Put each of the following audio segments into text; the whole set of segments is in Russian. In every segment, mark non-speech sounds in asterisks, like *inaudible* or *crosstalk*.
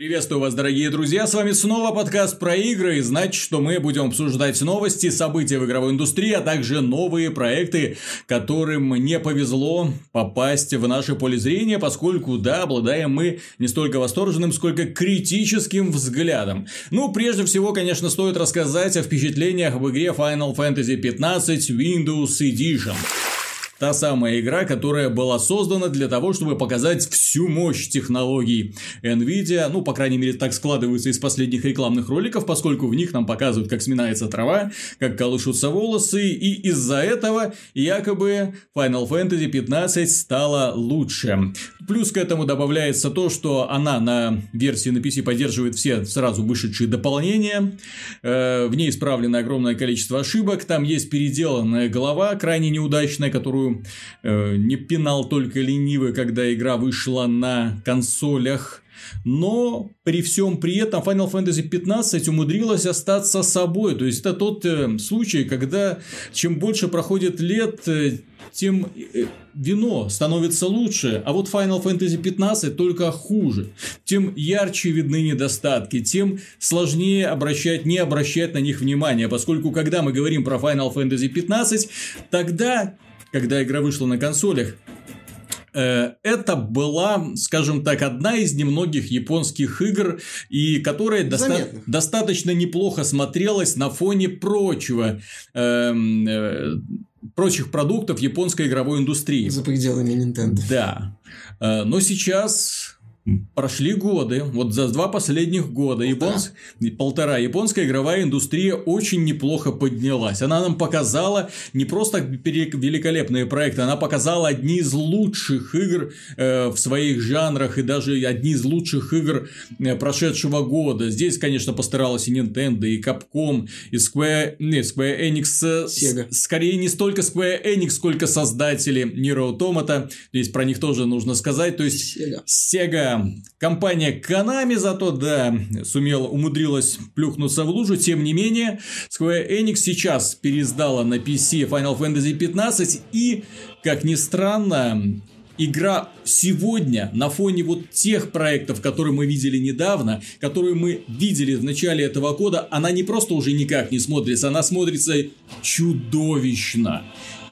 Приветствую вас, дорогие друзья, с вами снова подкаст про игры, и значит, что мы будем обсуждать новости, события в игровой индустрии, а также новые проекты, которым не повезло попасть в наше поле зрения, поскольку, да, обладаем мы не столько восторженным, сколько критическим взглядом. Ну, прежде всего, конечно, стоит рассказать о впечатлениях об игре Final Fantasy 15 Windows Edition. Та самая игра, которая была создана для того, чтобы показать всю мощь технологий NVIDIA. Ну, по крайней мере, так складывается из последних рекламных роликов, поскольку в них нам показывают, как сминается трава, как колышутся волосы. И из-за этого якобы Final Fantasy 15 стала лучше. Плюс к этому добавляется то, что она на версии на PC поддерживает все сразу вышедшие дополнения. Э, в ней исправлено огромное количество ошибок. Там есть переделанная голова, крайне неудачная, которую э, не пинал только ленивый, когда игра вышла на консолях. Но при всем при этом Final Fantasy 15 умудрилась остаться собой. То есть это тот э, случай, когда чем больше проходит лет, э, тем э, вино становится лучше, а вот Final Fantasy 15 только хуже. Тем ярче видны недостатки, тем сложнее обращать, не обращать на них внимания, поскольку когда мы говорим про Final Fantasy 15, тогда когда игра вышла на консолях, это была, скажем так, одна из немногих японских игр, и которая доста- достаточно неплохо смотрелась на фоне прочего. Э, э, прочих продуктов японской игровой индустрии. За пределами Nintendo. Да. Э, но сейчас Прошли годы, вот за два последних года полтора. Японс... полтора японская игровая индустрия очень неплохо поднялась. Она нам показала не просто великолепные проекты, она показала одни из лучших игр э, в своих жанрах и даже одни из лучших игр э, прошедшего года. Здесь, конечно, постаралась и Nintendo, и Capcom, и Square, не, Square Enix, э, Sega. Скорее не столько Square Enix, сколько создатели Nier Automata. Здесь про них тоже нужно сказать. То есть Sega, Sega компания Konami зато, да, сумела, умудрилась плюхнуться в лужу. Тем не менее, Square Enix сейчас переиздала на PC Final Fantasy 15 и, как ни странно, игра сегодня на фоне вот тех проектов, которые мы видели недавно, которые мы видели в начале этого года, она не просто уже никак не смотрится, она смотрится чудовищно.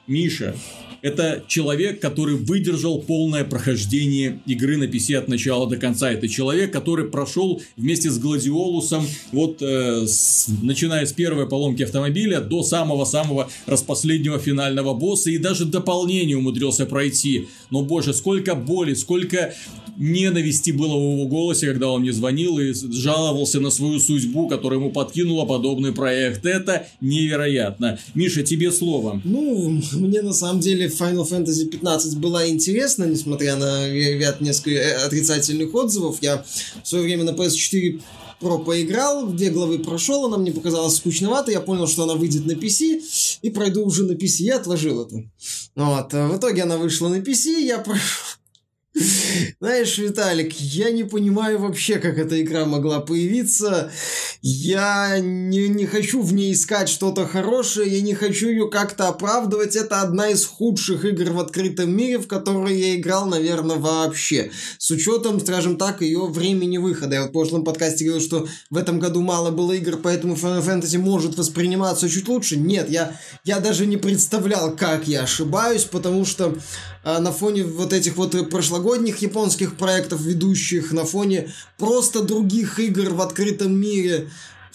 Миша, это человек, который выдержал полное прохождение игры на PC от начала до конца. Это человек, который прошел вместе с Гладиолусом, вот э, с, начиная с первой поломки автомобиля до самого-самого распоследнего финального босса и даже дополнение умудрился пройти. Но, боже, сколько боли, сколько ненависти было в его голосе, когда он мне звонил и жаловался на свою судьбу, которая ему подкинула подобный проект. Это невероятно. Миша, тебе слово. Ну, *laughs* мне на самом деле Final Fantasy 15 была интересна, несмотря на ряд несколько э, отрицательных отзывов. Я в свое время на PS4 Pro поиграл, две главы прошел, она мне показалась скучновато, я понял, что она выйдет на PC, и пройду уже на PC, я отложил это. Вот, а в итоге она вышла на PC, я *laughs* прошел знаешь, Виталик, я не понимаю вообще, как эта игра могла появиться. Я не, не хочу в ней искать что-то хорошее, я не хочу ее как-то оправдывать. Это одна из худших игр в открытом мире, в которые я играл, наверное, вообще. С учетом, скажем так, ее времени выхода. Я вот в прошлом подкасте говорил, что в этом году мало было игр, поэтому Final Fantasy может восприниматься чуть лучше. Нет, я, я даже не представлял, как я ошибаюсь, потому что на фоне вот этих вот прошлогодних японских проектов, ведущих, на фоне просто других игр в открытом мире,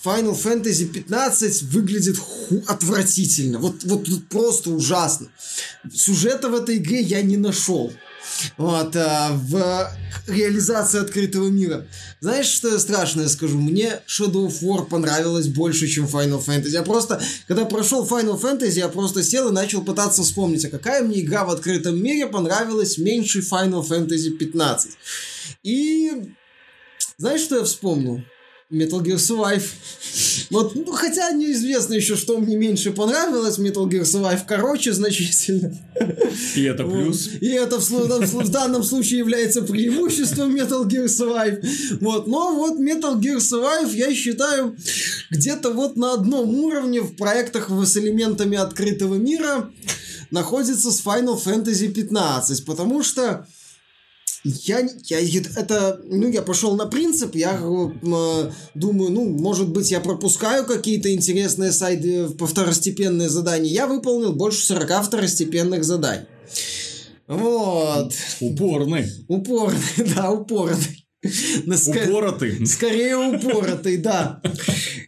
Final Fantasy 15 выглядит ху- отвратительно. Вот, вот, вот просто ужасно. Сюжета в этой игре я не нашел вот, а, в реализации открытого мира. Знаешь, что я страшное скажу? Мне Shadow of War понравилось больше, чем Final Fantasy. Я просто, когда прошел Final Fantasy, я просто сел и начал пытаться вспомнить, а какая мне игра в открытом мире понравилась меньше Final Fantasy 15. И знаешь, что я вспомнил? Metal Gear Survive. Вот, ну, хотя неизвестно еще, что мне меньше понравилось. Metal Gear Survive короче значительно. И это плюс. И это в, в, в данном случае является преимуществом Metal Gear Survive. Вот, но вот Metal Gear Survive, я считаю, где-то вот на одном уровне в проектах с элементами открытого мира находится с Final Fantasy 15, потому что Я, я это, ну, я пошел на принцип, я э, думаю, ну, может быть, я пропускаю какие-то интересные сайты по второстепенные задания. Я выполнил больше 40 второстепенных заданий. Вот. Упорный. Упорный, *laughs* да, упорный. Упоротый. Скорее упоротый, да.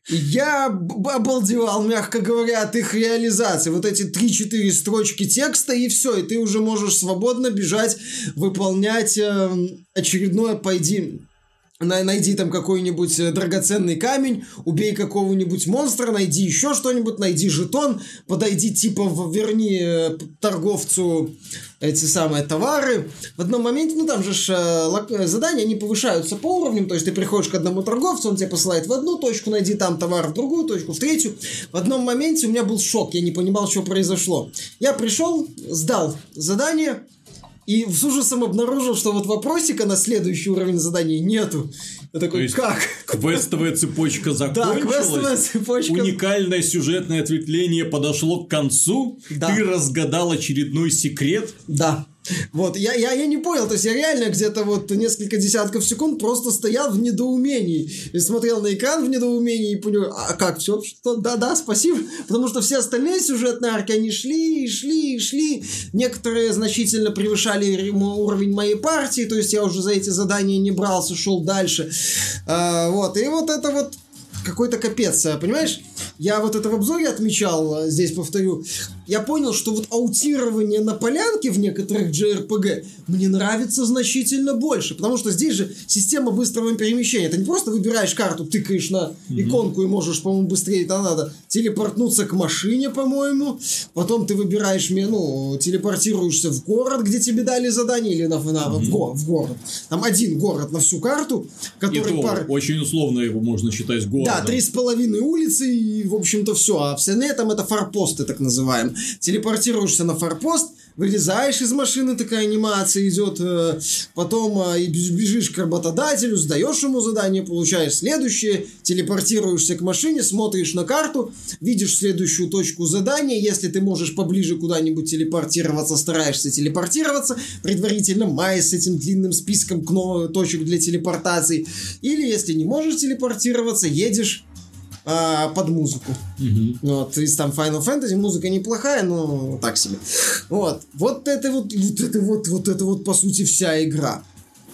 Я обалдевал, мягко говоря, от их реализации. Вот эти 3-4 строчки текста, и все, и ты уже можешь свободно бежать, выполнять э, очередное «пойди найди там какой-нибудь э, драгоценный камень, убей какого-нибудь монстра, найди еще что-нибудь, найди жетон, подойди типа верни э, торговцу эти самые товары. В одном моменте, ну там же ж, э, задания, они повышаются по уровням, то есть ты приходишь к одному торговцу, он тебя посылает в одну точку, найди там товар, в другую точку, в третью. В одном моменте у меня был шок, я не понимал, что произошло. Я пришел, сдал задание, и с ужасом обнаружил, что вот вопросика на следующий уровень задания нету. Я такой, То есть, как? Квестовая цепочка *laughs* закончилась. Да, квестовая цепочка. Уникальное сюжетное ответвление подошло к концу. Да. Ты разгадал очередной секрет. Да. Вот, я, я, я не понял, то есть я реально где-то вот несколько десятков секунд просто стоял в недоумении. И смотрел на экран в недоумении и понял, а как, все, что, да-да, спасибо, потому что все остальные сюжетные арки, они шли и шли и шли, некоторые значительно превышали уровень моей партии, то есть я уже за эти задания не брался, шел дальше, а, вот, и вот это вот какой-то капец, понимаешь? Я вот это в обзоре отмечал, э, здесь повторю. Я понял, что вот аутирование на полянке в некоторых JRPG мне нравится значительно больше. Потому что здесь же система быстрого перемещения. Ты не просто выбираешь карту, тыкаешь на иконку и можешь, по-моему, быстрее это надо телепортнуться к машине, по-моему. Потом ты выбираешь, ну, телепортируешься в город, где тебе дали задание, или на, на, в, го, в город. Там один город на всю карту, который... И пар... очень условно его можно считать городом. Да, три с половиной улицы и в общем-то, все. А все на этом это форпосты, так называем. Телепортируешься на форпост, вылезаешь из машины, такая анимация идет, э, потом э, бежишь к работодателю, сдаешь ему задание, получаешь следующее, телепортируешься к машине, смотришь на карту, видишь следующую точку задания, если ты можешь поближе куда-нибудь телепортироваться, стараешься телепортироваться, предварительно мая с этим длинным списком точек для телепортации, или если не можешь телепортироваться, едешь а, под музыку. Угу. Вот, из там Final Fantasy музыка неплохая, но так себе. Вот, вот это вот, вот это вот, вот это вот по сути вся игра.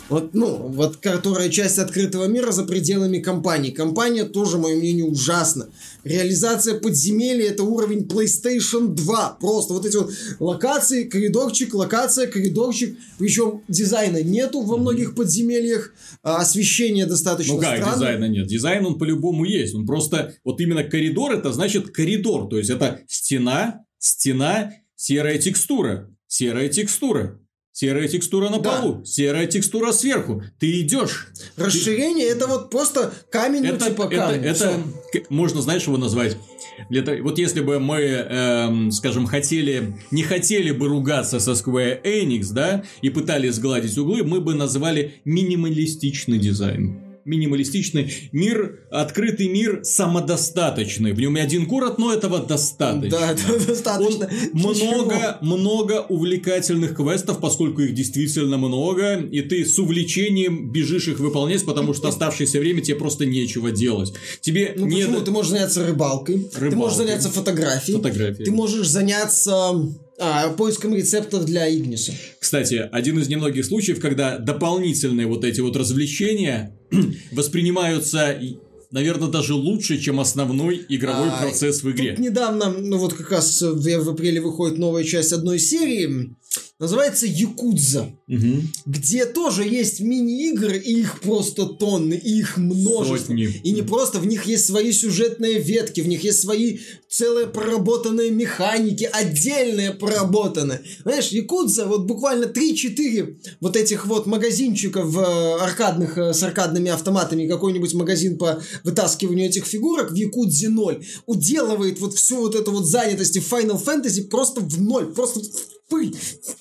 Вот, ну, вот, которая часть открытого мира за пределами компании. Компания тоже, мое мнение, ужасна. Реализация подземелья это уровень PlayStation 2. Просто вот эти вот локации, коридорчик, локация, коридорчик. Причем дизайна нету во многих подземельях. А освещение достаточно Ну как странное. дизайна нет? Дизайн он по-любому есть. Он просто, вот именно коридор это значит коридор. То есть это стена, стена, серая текстура. Серая текстура. Серая текстура на да. полу, серая текстура сверху. Ты идешь. Расширение ты... это вот просто камень, это, ну, типа камень. Это, это можно, знаешь, его назвать? Для, вот если бы мы, эм, скажем, хотели, не хотели бы ругаться со Square Enix, да, и пытались сгладить углы, мы бы назвали минималистичный дизайн минималистичный мир, открытый мир самодостаточный. В нем один город, но этого достаточно. Да, это *laughs* достаточно. Он много, много увлекательных квестов, поскольку их действительно много, и ты с увлечением бежишь их выполнять, потому что *laughs* оставшееся время тебе просто нечего делать. Тебе ну, не... почему? Ты можешь заняться рыбалкой, рыбалкой. ты можешь заняться фотографией, фотографией. ты можешь заняться а, поиском рецептов для Игниса. Кстати, один из немногих случаев, когда дополнительные вот эти вот развлечения *clears throat* воспринимаются наверное, даже лучше, чем основной игровой а, процесс в игре. Недавно, ну вот как раз в апреле выходит новая часть одной серии, Называется Якудза, угу. где тоже есть мини-игры, и их просто тонны, и их множество. Сотни. И не просто, в них есть свои сюжетные ветки, в них есть свои целые проработанные механики, отдельные проработанные. Знаешь, Якудза, вот буквально 3-4 вот этих вот магазинчиков э, аркадных, э, с аркадными автоматами, какой-нибудь магазин по вытаскиванию этих фигурок в Якудзе 0 уделывает вот всю вот эту вот занятость в Final Fantasy просто в ноль, просто пыль,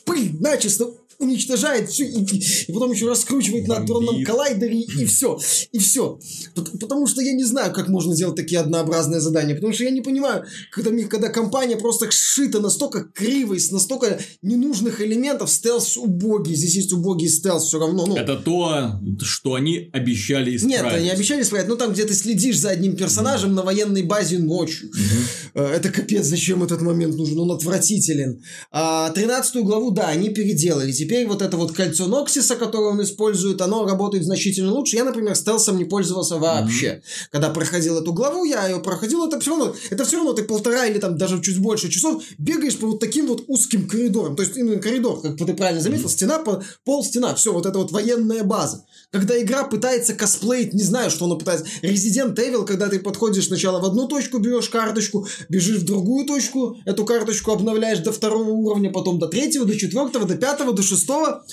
пыль начисто уничтожает все, и, и потом еще раскручивает на адронном коллайдере, и все. И все. Потому что я не знаю, как можно сделать такие однообразные задания. Потому что я не понимаю, когда, когда компания просто сшита настолько криво, с настолько ненужных элементов, стелс убогий. Здесь есть убогий стелс все равно. Ну. Это то, что они обещали исправить. Нет, они обещали исправить. Ну, там, где ты следишь за одним персонажем mm. на военной базе ночью. Mm-hmm. Это капец, зачем этот момент нужен? Он отвратителен. А, 13 главу, да, они переделали. Теперь вот это вот кольцо Ноксиса, которое он использует, оно работает значительно лучше. Я, например, стелсом не пользовался вообще. Mm-hmm. Когда проходил эту главу, я ее проходил, это все равно, это все равно ты полтора или там даже чуть больше часов бегаешь по вот таким вот узким коридорам. То есть именно коридор, как ты правильно заметил, стена, пол, стена, все, вот это вот военная база. Когда игра пытается косплеить, не знаю, что она пытается. Resident Evil, когда ты подходишь сначала в одну точку, берешь карточку, бежишь в другую точку, эту карточку обновляешь до второго уровня, потом до третьего, до четвертого, до пятого, до шестого.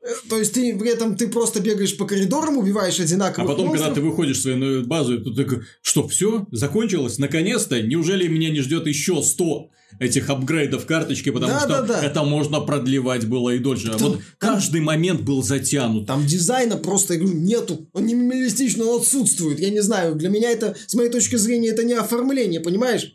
Э, то есть ты при этом ты просто бегаешь по коридорам, убиваешь одинаковых А потом, монстров. когда ты выходишь в свою базу, ты такой, что, все, закончилось? Наконец-то? Неужели меня не ждет еще 100 этих апгрейдов карточки, потому да, что да, да. это можно продлевать было и дольше. Там, вот там, каждый момент был затянут. Там дизайна просто, я говорю, нету. Он не минималистично, он отсутствует. Я не знаю, для меня это, с моей точки зрения, это не оформление, понимаешь?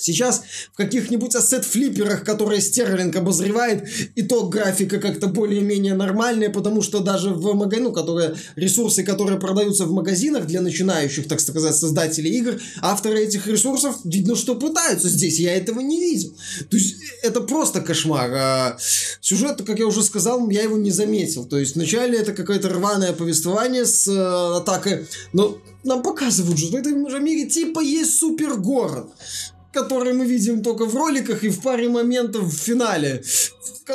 Сейчас в каких-нибудь ассет-флипперах, которые Стерлинг обозревает, итог графика как-то более-менее нормальный, потому что даже в магазине, ну, которые, ресурсы, которые продаются в магазинах для начинающих, так сказать, создателей игр, авторы этих ресурсов, видно, что пытаются здесь. Я этого не видел. То есть, это просто кошмар. А сюжет, как я уже сказал, я его не заметил. То есть, вначале это какое-то рваное повествование с э, атакой, но нам показывают, что в этом же мире типа есть супергород который мы видим только в роликах и в паре моментов в финале.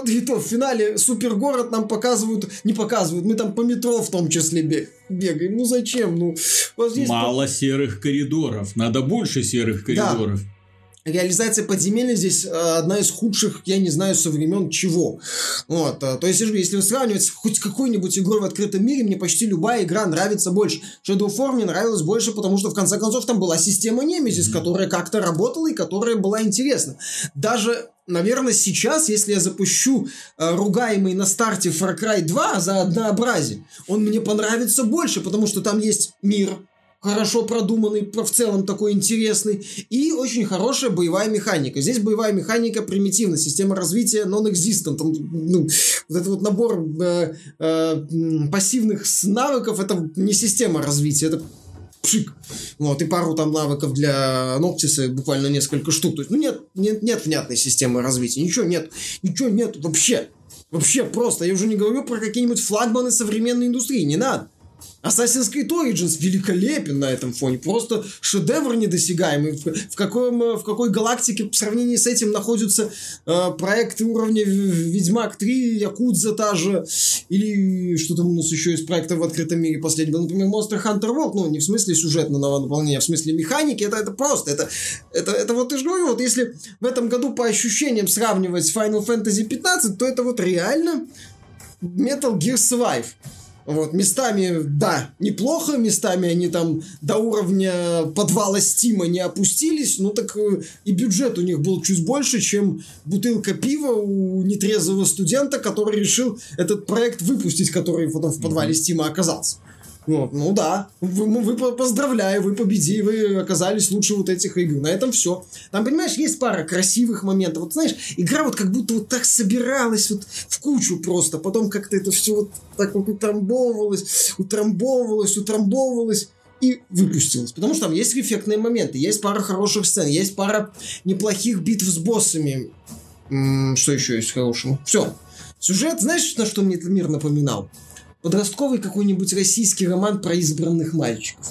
И то в финале супергород нам показывают, не показывают, мы там по метро в том числе бегаем. Ну зачем? Ну, вот здесь Мало по... серых коридоров, надо больше серых коридоров. Да реализация подземелья здесь э, одна из худших, я не знаю, со времен чего. Вот, э, то есть, если сравнивать хоть какой-нибудь игрой в открытом мире, мне почти любая игра нравится больше. Shadow of War мне нравилось больше, потому что, в конце концов, там была система Nemesis, которая как-то работала и которая была интересна. Даже Наверное, сейчас, если я запущу э, ругаемый на старте Far Cry 2 за однообразие, он мне понравится больше, потому что там есть мир, хорошо продуманный, в целом такой интересный, и очень хорошая боевая механика. Здесь боевая механика примитивна, система развития non-existent. Ну, вот этот вот набор э, э, пассивных навыков, это не система развития, это пшик. Вот, и пару там навыков для Ноктиса, буквально несколько штук. То есть, ну, нет, нет, нет внятной системы развития. Ничего нет. Ничего нет вообще. Вообще просто. Я уже не говорю про какие-нибудь флагманы современной индустрии. Не надо. Assassin's Creed Origins великолепен на этом фоне. Просто шедевр недосягаемый. В, в, каком, э, в какой галактике в сравнении с этим находятся э, проекты уровня Ведьмак 3, Якудза та же, или что там у нас еще из проектов в открытом мире последний был, например, Monster Hunter World, ну, не в смысле сюжетного наполнения, а в смысле механики, это, это просто, это, это, это вот, я же говорю, вот если в этом году по ощущениям сравнивать с Final Fantasy 15, то это вот реально Metal Gear Survive. Вот, местами, да, неплохо, местами они там до уровня подвала Стима не опустились, ну так э, и бюджет у них был чуть больше, чем бутылка пива у нетрезвого студента, который решил этот проект выпустить, который потом в подвале Стима оказался. Вот, ну да, вы, вы поздравляю, вы победили, вы оказались лучше вот этих игр. На этом все. Там, понимаешь, есть пара красивых моментов. Вот знаешь, игра вот как будто вот так собиралась вот в кучу просто. Потом как-то это все вот так вот утрамбовывалось, утрамбовывалось, утрамбовывалось и выпустилось. Потому что там есть эффектные моменты, есть пара хороших сцен, есть пара неплохих битв с боссами. М-м, что еще есть хорошего? Все. Сюжет, знаешь, на что мне этот мир напоминал? Подростковый какой-нибудь российский роман про избранных мальчиков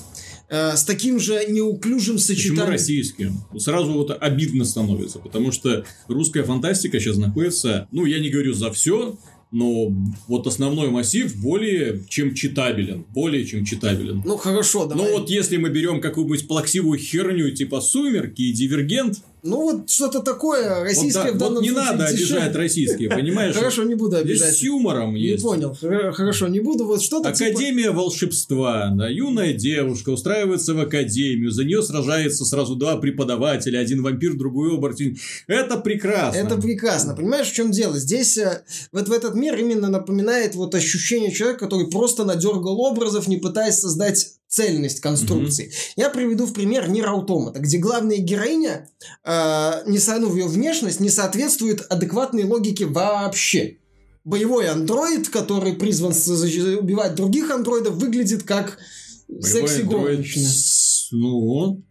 э, с таким же неуклюжим сочетанием. Почему российским? Сразу вот обидно становится, потому что русская фантастика сейчас находится, ну, я не говорю за все, но вот основной массив более чем читабелен. Более чем читабелен. Ну, хорошо, давай. Ну, вот если мы берем какую-нибудь плаксивую херню типа «Сумерки» и «Дивергент», Ну вот что-то такое российское вот, в данном вот не случае надо дешевле. обижать российские, понимаешь? Хорошо, не буду Здесь обижать. с юмором Не есть. понял. Хор- Хорошо, не буду. Вот что-то типа... Академия волшебства. Да, юная девушка устраивается в академию. За нее сражается сразу два преподавателя. Один вампир, другой оборотень. Это прекрасно. Это прекрасно. Понимаешь, в чем дело? Здесь э, вот в этот мир именно напоминает вот ощущение человека, который просто надергал образов, не пытаясь создать цельность конструкции. Я приведу в пример Нир Аутомата, где главная героиня, э, не со- ну, ее внешность не соответствует адекватной логике вообще. Боевой андроид, который призван убивать других андроидов, выглядит как Боевой секси андроид горничная. с- Ну,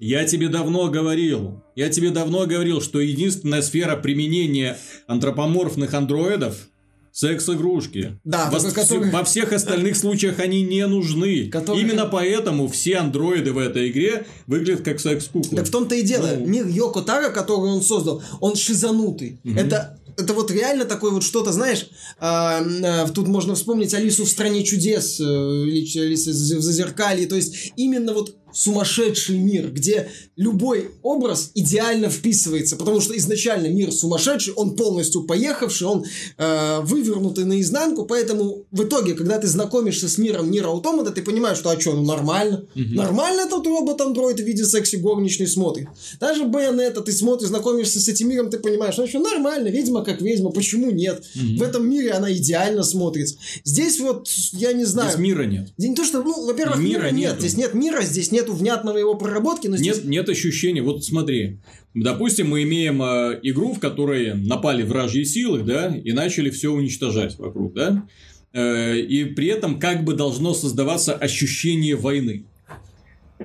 я тебе давно говорил, я тебе давно говорил, что единственная сфера применения антропоморфных андроидов секс-игрушки. Да, во, которые- во всех остальных случаях они не нужны. Которые- Именно поэтому все андроиды в этой игре выглядят как секс-куклы. Так в том-то и дело. Ну. Мир Йоко Таро, который он создал, он шизанутый. Это это вот реально такое вот что-то, знаешь, а, а, тут можно вспомнить Алису в «Стране чудес», э, или Алиса в Зазеркалье, то есть именно вот сумасшедший мир, где любой образ идеально вписывается, потому что изначально мир сумасшедший, он полностью поехавший, он э, вывернутый наизнанку, поэтому в итоге, когда ты знакомишься с миром Нира Аутомата, ты понимаешь, что а что, ну нормально, нормально этот робот-андроид в виде секси-горничной смотрит. Даже Байонета, ты смотришь, знакомишься с этим миром, ты понимаешь, ну что, нормально, ведьма как ведьма, почему нет? В этом мире она идеально смотрится. Здесь вот, я не знаю... Здесь мира нет. Здесь Не то, что, ну, во-первых, Мира мира, нет. нету. Здесь нет мира, здесь нету внятного его проработки, но здесь... Нет, нет ощущения. Вот смотри. Допустим, мы имеем э, игру, в которой напали вражьи силы, да, и начали все уничтожать вокруг, да. Э, и при этом как бы должно создаваться ощущение войны.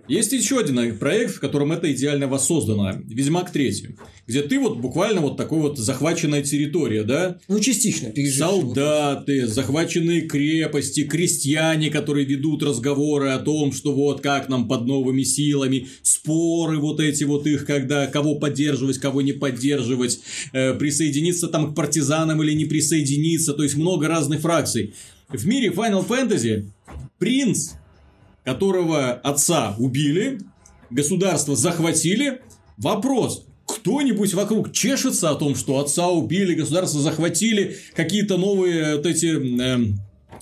Есть еще один проект, в котором это идеально воссоздано. Ведьмак 3. Где ты вот буквально вот такой вот захваченная территория, да? Ну, частично. Солдаты, захваченные крепости, крестьяне, которые ведут разговоры о том, что вот как нам под новыми силами, споры вот эти вот их, когда кого поддерживать, кого не поддерживать, э, присоединиться там к партизанам или не присоединиться, то есть много разных фракций. В мире Final Fantasy принц, которого отца убили, государство захватили, вопрос, кто-нибудь вокруг чешется о том, что отца убили, государство захватили, какие-то новые вот эти эм,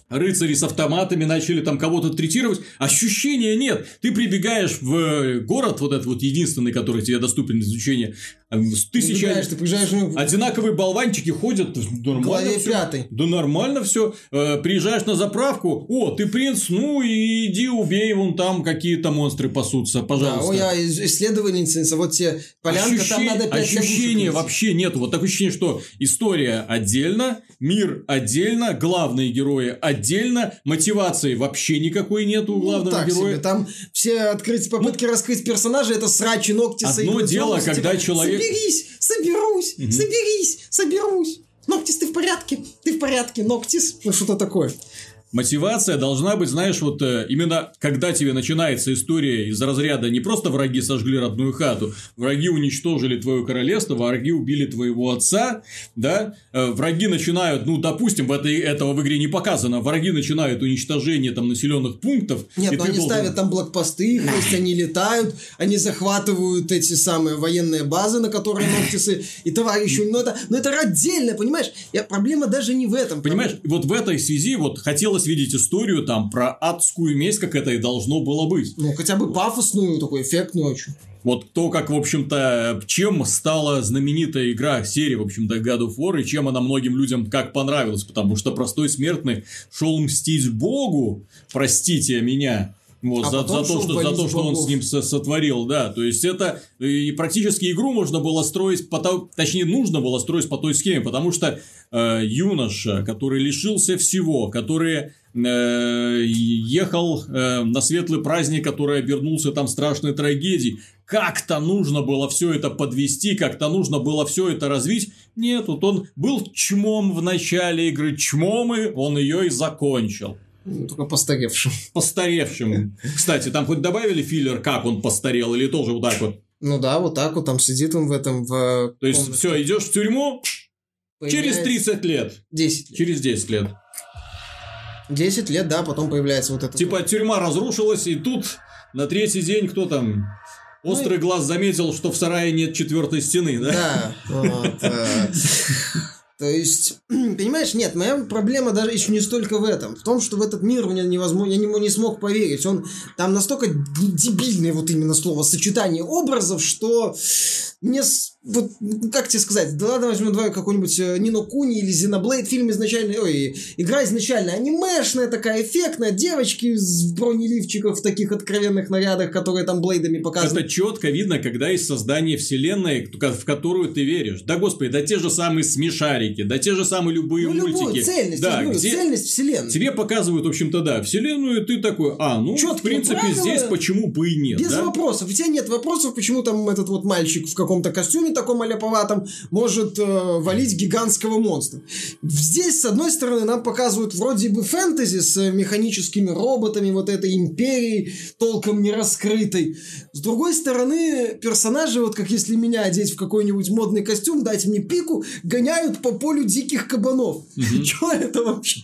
рыцари с автоматами начали там кого-то третировать. Ощущения нет. Ты прибегаешь в город, вот этот вот единственный, который тебе доступен для изучения, с Ты тысяча... приезжаешь, ты приезжаешь, ну, Одинаковые болванчики ходят, нормально всё. пятой. Да нормально все. приезжаешь на заправку, о, ты принц, ну и иди убей, вон там какие-то монстры пасутся, Да, пожалуйста. ой, я из- исследовательница, вот тебе полянка, там Ощущение- надо пять ощущения вообще нету. Вот такое ощущение, что история отдельно, мир отдельно, главные герои отдельно, мотивации вообще никакой нету у Ну, главного так героя. себе. Там все открыть, попытки раскрыть персонажа, это срачи, ногти, Одно дело, когда человек- Соберись, соберусь, соберись, соберусь. Ноктис, ты в порядке? Ты в порядке, Ноктис? Ну, что-то такое. Мотивация должна быть, знаешь, вот э, именно когда тебе начинается история из разряда не просто враги сожгли родную хату, враги уничтожили твое королевство, враги убили твоего отца, да, э, враги начинают, ну, допустим, в этой, этого в игре не показано, враги начинают уничтожение там населенных пунктов. Нет, но они должен- ставят там блокпосты, то есть они летают, они захватывают эти самые военные базы, на которые Ноктисы и товарищи. Но это, но это отдельно, понимаешь? Я, проблема даже не в этом. Понимаешь, вот в этой связи вот хотелось видеть историю там про адскую месть, как это и должно было быть. Ну, хотя бы пафосную, такую эффектную очень. Вот то, как, в общем-то, чем стала знаменитая игра серии, в общем-то, God of War, и чем она многим людям как понравилась, потому что простой смертный шел мстить Богу, простите меня, вот, А за, за то, что, за то, что он с ним со- сотворил, да, то есть это и практически игру можно было строить по то- точнее нужно было строить по той схеме, потому что э, юноша, который лишился всего, который э, ехал э, на светлый праздник, который обернулся там страшной трагедией. Как-то нужно было все это подвести, как-то нужно было все это развить. Нет, вот он был чмом в начале игры, чмом и он ее и закончил. Ну, Только постаревшим. *laughs* Постаревшим. Кстати, там хоть добавили филлер, как он постарел, или тоже вот так вот. Ну да, вот так вот там сидит он в этом в То есть, все, идешь в тюрьму через появляется 30 лет, 10 лет. через 10 лет. 10 лет, да, потом появляется вот это. Типа тюрьма разрушилась, и тут на третий день кто там? Острый глаз заметил, что в сарае нет четвертой стены, да? Да, вот. *laughs* То есть, *clears throat* понимаешь, нет, моя проблема даже еще не столько в этом. В том, что в этот мир мне невозможно, я не, не смог поверить. Он там настолько дебильное вот именно слово сочетание образов, что мне вот как тебе сказать, да ладно возьмем давай какой-нибудь э, Нино Куни или Xenoblade фильм изначально, ой, игра изначально анимешная такая эффектная, девочки в бронеливчиках в таких откровенных нарядах, которые там блейдами показывают. Это четко видно, когда есть создание вселенной, в которую ты веришь. Да, господи, да те же самые смешарики, да те же самые любые ну, любую мультики. цельность, да, я говорю, где цельность вселенной. тебе показывают, в общем-то, да, вселенную, и ты такой, а, ну, в Чёткие принципе, правила. здесь почему бы и нет, Без да? вопросов. У тебя нет вопросов, почему там этот вот мальчик в каком-то костюме таком аляповатом может э, валить гигантского монстра. Здесь, с одной стороны, нам показывают вроде бы фэнтези с механическими роботами, вот этой империей, толком не раскрытой. С другой стороны, персонажи, вот как если меня одеть в какой-нибудь модный костюм, дать мне пику, гоняют по полю диких кабанов. *laughs* Что это вообще?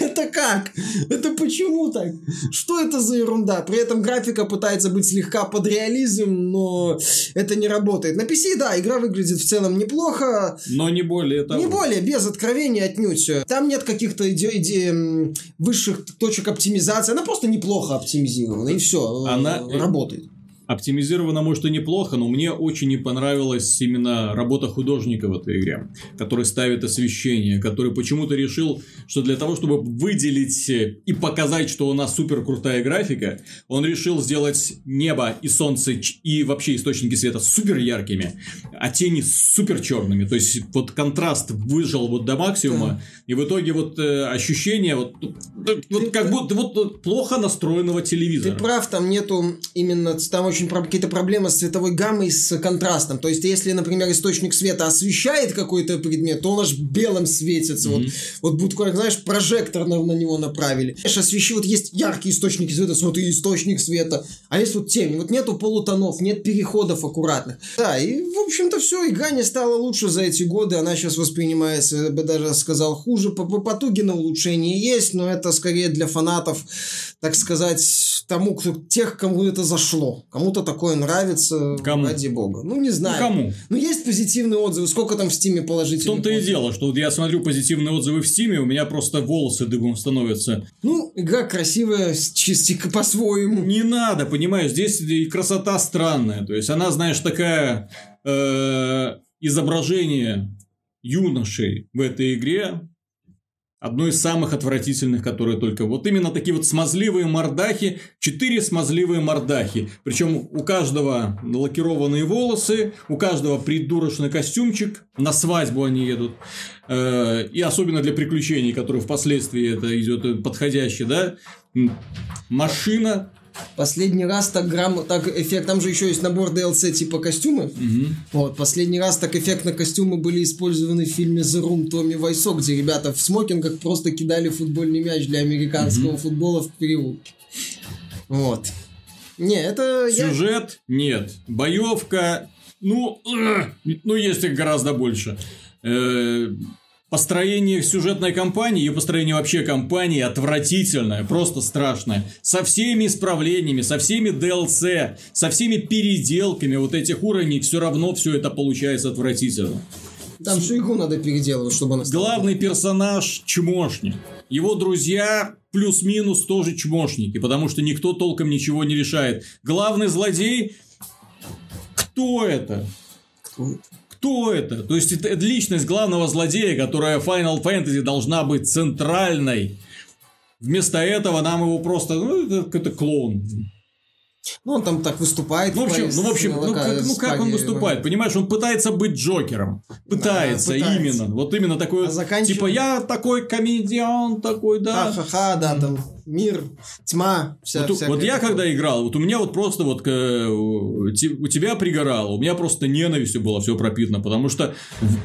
Это как? Это почему так? Что это за ерунда? При этом графика пытается быть слегка под реализм, но это не работает. На PC, да, игра выглядит в целом неплохо, Но не более того. не более, без откровений отнюдь. Там нет каких-то иде- иде- высших точек оптимизации. Она просто неплохо оптимизирована, и все, Она- работает. Оптимизировано, может, и неплохо, но мне очень не понравилась именно работа художника в этой игре, который ставит освещение, который почему-то решил, что для того, чтобы выделить и показать, что у нас супер крутая графика, он решил сделать небо и солнце и вообще источники света супер яркими, а тени супер черными. То есть вот контраст выжил вот до максимума, и в итоге вот э, ощущение вот, вот, как будто вот плохо настроенного Ты телевизора. прав, там нету именно, там очень про- какие-то проблемы с цветовой гаммой, с контрастом. То есть, если, например, источник света освещает какой-то предмет, то он аж белым светится. Вот, вот будто, как, знаешь, прожектор на, на него направили. Знаешь, освещи, вот есть яркие источники света, смотри, источник света, а есть вот тень. Вот нету полутонов, нет переходов аккуратных. Да, и, в общем-то, все, игра не стала лучше за эти годы, она сейчас воспринимается, я бы даже сказал, хуже. По, по потуге на улучшение есть, но это скорее для фанатов, так сказать, тому, кто, тех, кому это зашло. Кому-то такое нравится, Кому? ради бога. Ну, не знаю. Ну, кому? Ну, есть позитивные отзывы. Сколько там в Стиме В положительных том-то и отзывов? дело, что вот я смотрю позитивные отзывы в Стиме, у меня просто волосы дыбом становятся. Ну, игра красивая, чистенько по-своему. Не надо, понимаешь, здесь и красота странная. То есть она, знаешь, такая э, изображение юношей в этой игре. Одно из самых отвратительных, которые только... Вот именно такие вот смазливые мордахи. Четыре смазливые мордахи. Причем у каждого лакированные волосы, у каждого придурочный костюмчик. На свадьбу они едут. Э, И особенно для приключений, которые впоследствии это идет подходящий, да? Машина. Последний раз так грамм, так эффект, там же еще есть набор DLC типа костюмы. Мгм. Вот, последний раз так эффектно костюмы были использованы в фильме The Room Томми Вайсо, где ребята в смокингах просто кидали футбольный мяч для американского футбола в переулке. Вот. Не, это... я- Сюжет нет. Боевка, ну, э, *clears throat* ну, есть их гораздо больше. Э, Построение сюжетной кампании и построение вообще кампании отвратительное, просто страшное. Со всеми исправлениями, со всеми DLC, со всеми переделками вот этих уровней, все равно все это получается отвратительно. Там всю игру надо переделывать, чтобы она стала- Главный персонаж чмошник. Его друзья плюс-минус тоже чмошники, потому что никто толком ничего не решает. Главный злодей... Кто это? Кто это? Кто это? То есть, это личность главного злодея, которая в Final Fantasy должна быть центральной. Вместо этого нам его просто... Ну, это какой-то клоун. Ну, он там так выступает. Ну, в общем, ну, в общем, ну, как, ну, как он выступает? Понимаешь, он пытается быть Джокером. Пытается, пытается. именно. Вот именно такой, А заканчивает- типа, я такой комедиан, такой, да. Ха-ха-ха, да, там мир, тьма, вся Вот, вот я такая. когда играл, вот у меня вот просто вот у те- у тебя пригорало, у меня просто ненавистью было все пропитано, потому что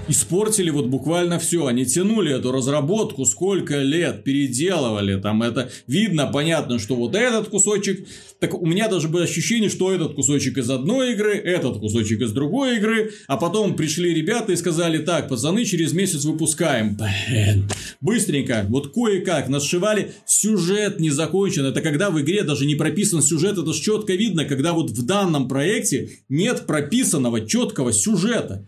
испортили вот буквально все, они тянули эту разработку сколько лет, переделывали, там это. Видно, понятно, что вот этот кусочек, так у меня даже было ощущение, что этот кусочек из одной игры, этот кусочек из другой игры, а потом пришли ребята и сказали, так, пацаны, через месяц выпускаем, Блин. быстренько, вот кое-как нашивали сюжет сюжет не закончен. Это когда в игре даже не прописан сюжет, это же четко видно, когда вот в данном проекте нет прописанного четкого сюжета.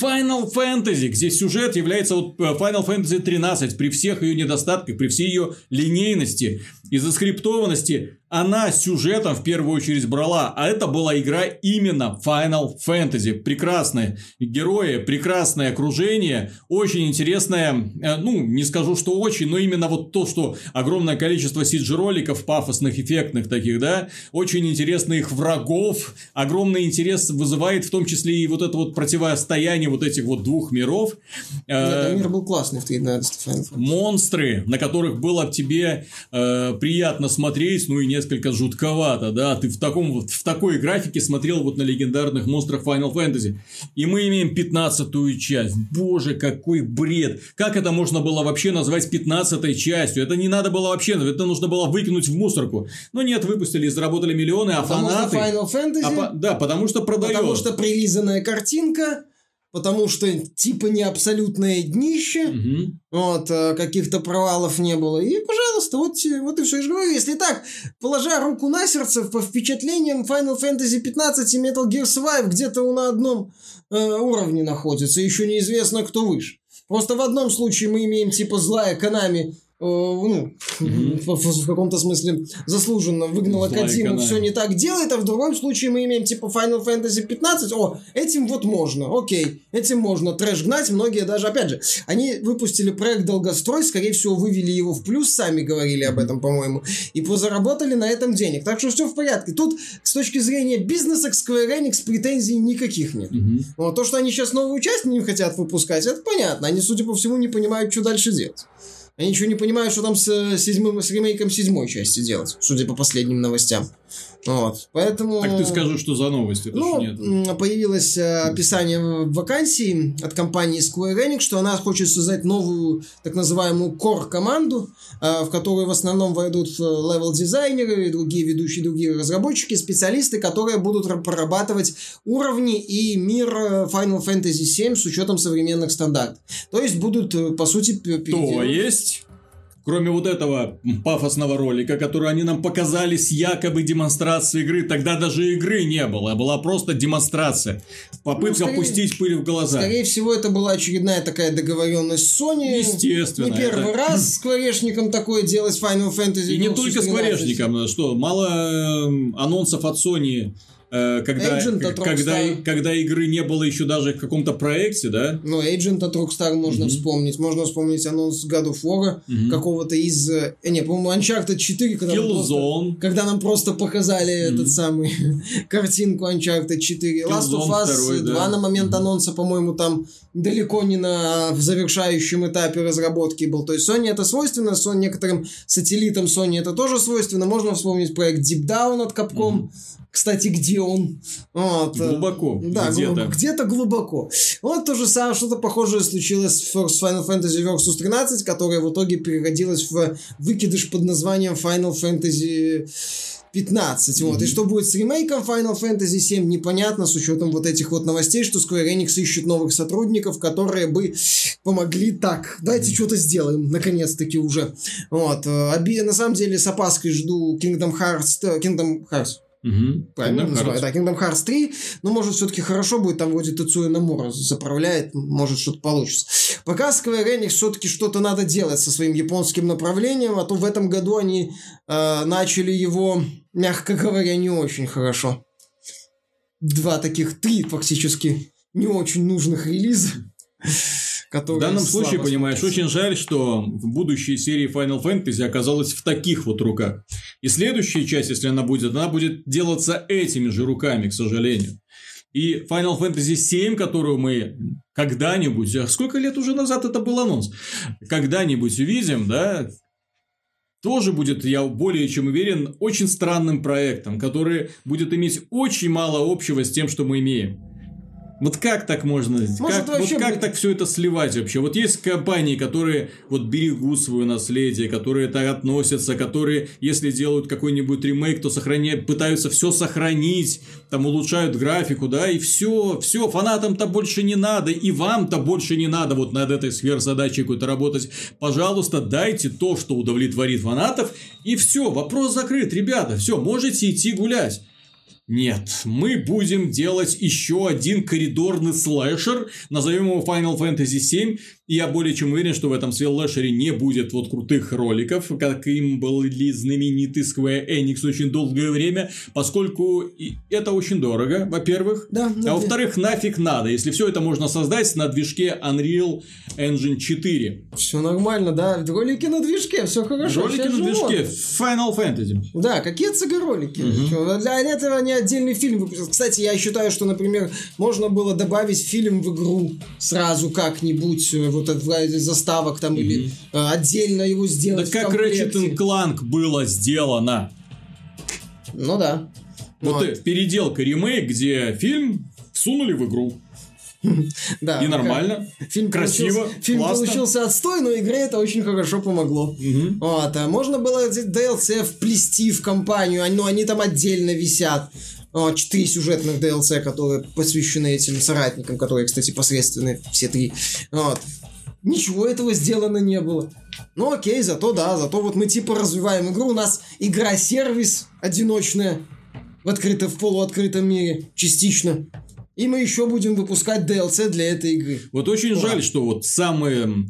Final Fantasy, где сюжет является вот э, Final Fantasy 13 при всех ее недостатках, при всей ее линейности и заскриптованности она сюжетом в первую очередь брала, а это была игра именно Final Fantasy. Прекрасные герои, прекрасное окружение, очень интересное, э, ну, не скажу, что очень, но именно вот то, что огромное количество CG-роликов, пафосных, эффектных таких, да, очень интересных врагов, огромный интерес вызывает в том числе и вот это вот противостояние вот этих вот двух миров. Нет, мир был классный в 13 Final Fantasy. Монстры, на которых было тебе э, приятно смотреть, ну и несколько жутковато, да, ты в, таком, вот в такой графике смотрел вот на легендарных монстрах Final Fantasy. И мы имеем пятнадцатую часть. Боже, какой бред. Как это можно было вообще назвать пятнадцатой частью? Это не надо было вообще, это нужно было выкинуть в мусорку. Но нет, выпустили, заработали миллионы, а потому фанаты... Final Fantasy? А, да, потому что продает. Потому что прилизанная картинка, потому что типа не абсолютное днище, угу. вот, э, каких-то провалов не было. И, пожалуйста, вот, вот и все. Я же говорю, если так, положа руку на сердце, по впечатлениям Final Fantasy 15 и Metal Gear Survive где-то на одном э, уровне находятся, еще неизвестно, кто выше. Просто в одном случае мы имеем типа злая Э, ну, mm-hmm. в, в каком-то смысле заслуженно выгнал Академу, все не так делает, а в другом случае мы имеем типа Final Fantasy 15, о, этим вот можно, окей, этим можно трэш гнать, многие даже, опять же, они выпустили проект Долгострой, скорее всего, вывели его в плюс, сами говорили об этом, по-моему, и позаработали на этом денег, так что все в порядке. Тут, с точки зрения бизнеса, к Square Enix претензий никаких нет. Mm-hmm. Но то, что они сейчас новую часть не хотят выпускать, это понятно, они, судя по всему, не понимают, что дальше делать. Они ничего не понимают, что там с, э, седьмым, с ремейком седьмой части делать, судя по последним новостям. Вот, поэтому... Так ты скажи, что за новости? Ну, нет. появилось э, описание вакансии от компании Square Enix, что она хочет создать новую, так называемую core-команду, э, в которую в основном войдут э, левел-дизайнеры и другие ведущие, другие разработчики, специалисты, которые будут прорабатывать уровни и мир Final Fantasy VII с учетом современных стандартов. То есть будут, по сути... То есть... Кроме вот этого пафосного ролика, который они нам показали с якобы демонстрацией игры, тогда даже игры не было, а была просто демонстрация. Попытка ну, скорее, пустить пыль в глаза. Скорее всего, это была очередная такая договоренность с Sony. Естественно. Не первый это... раз с скворечником такое делать Final Fantasy. И не только с скворечником, что мало э, анонсов от Sony Э, когда, когда, когда игры не было еще даже в каком-то проекте, да? Ну, Agent от Rockstar можно mm-hmm. вспомнить. Можно вспомнить анонс God of War mm-hmm. какого-то из... Э, не, по-моему, Uncharted 4, когда, нам просто, когда нам просто показали mm-hmm. этот самый *laughs* картинку Uncharted 4. Killzone Last of Us 2 да. на момент mm-hmm. анонса, по-моему, там далеко не на завершающем этапе разработки был. То есть Sony это свойственно, Sony некоторым сателлитам Sony это тоже свойственно. Можно вспомнить проект Deep Down от Capcom. Mm-hmm кстати, где он? Вот. Э, глубоко. Да, где-то. где-то глубоко. Вот то же самое, что-то похожее случилось с Final Fantasy Versus 13, которая в итоге переродилась в выкидыш под названием Final Fantasy 15. Вот. Mm-hmm. И что будет с ремейком Final Fantasy 7, непонятно, с учетом вот этих вот новостей, что Square Enix ищут новых сотрудников, которые бы помогли так. Давайте mm-hmm. что-то сделаем, наконец-таки уже. Вот. Э, на самом деле с опаской жду Kingdom Hearts, э, Kingdom Hearts Угу. Правильно Kingdom называю? Да, Kingdom Hearts 3. Но может все-таки хорошо будет, там вроде Тецуя Намура заправляет, может что-то получится. Пока Square Enix все-таки что-то надо делать со своим японским направлением, а то в этом году они э, начали его, мягко говоря, не очень хорошо. Два таких, три фактически не очень нужных релиза. В данном случае, понимаешь, очень жаль, что в будущей серии Final Fantasy оказалась в таких вот руках. И следующая часть, если она будет, она будет делаться этими же руками, к сожалению. И Final Fantasy VII, которую мы когда-нибудь, а сколько лет уже назад это был анонс, когда-нибудь увидим, да, тоже будет, я более чем уверен, очень странным проектом, который будет иметь очень мало общего с тем, что мы имеем. Вот как так можно? Может, как, вообще вот как быть- так все это сливать вообще? Вот есть компании, которые вот берегут свое наследие, которые так относятся, которые, если делают какой-нибудь ремейк, то сохраняют, пытаются все сохранить, там улучшают графику, да, и все, все, фанатам-то больше не надо, и вам-то больше не надо вот над этой сверхзадачей какой-то работать. Пожалуйста, дайте то, что удовлетворит фанатов, и все, вопрос закрыт, ребята, все, можете идти гулять. Нет, мы будем делать еще один коридорный слэшер, назовем его Final Fantasy VII, и я более чем уверен, что в этом слэшере не будет вот крутых роликов, как им были знамениты Square Enix очень долгое время, поскольку это очень дорого, во-первых, Да, а во-вторых, нафиг надо, если все это можно создать на движке Unreal Engine 4. Все нормально, да. Ролики на движке, все хорошо. Ролики на движке. Final Fantasy. Да, какие ЦГ-ролики? Для этого не отдельный фильм выпустят. Кстати, я считаю, что, например, можно было добавить фильм в игру сразу как-нибудь, э, вот от вроде заставок там, или э, отдельно его Да сделать в как. Ratchet Clank было сделано. Ну да. Вот, э, переделка ремейк, где фильм всунули в игру. да. И нормально. Фильм красиво, получился, фильм классно. получился отстой, но игре это очень хорошо помогло. Вот, а можно было DLC вплести в компанию, они- но они там отдельно висят. О, Четыре сюжетных DLC, которые посвящены этим соратникам, которые, кстати, посредственны все три. Вот. Ничего этого сделано не было. Ну окей, зато да, зато вот мы типа развиваем игру, у нас игра-сервис одиночная в открытом, в полуоткрытом мире, частично. И мы еще будем выпускать DLC для этой игры. Вот очень Ладно. жаль, что вот самые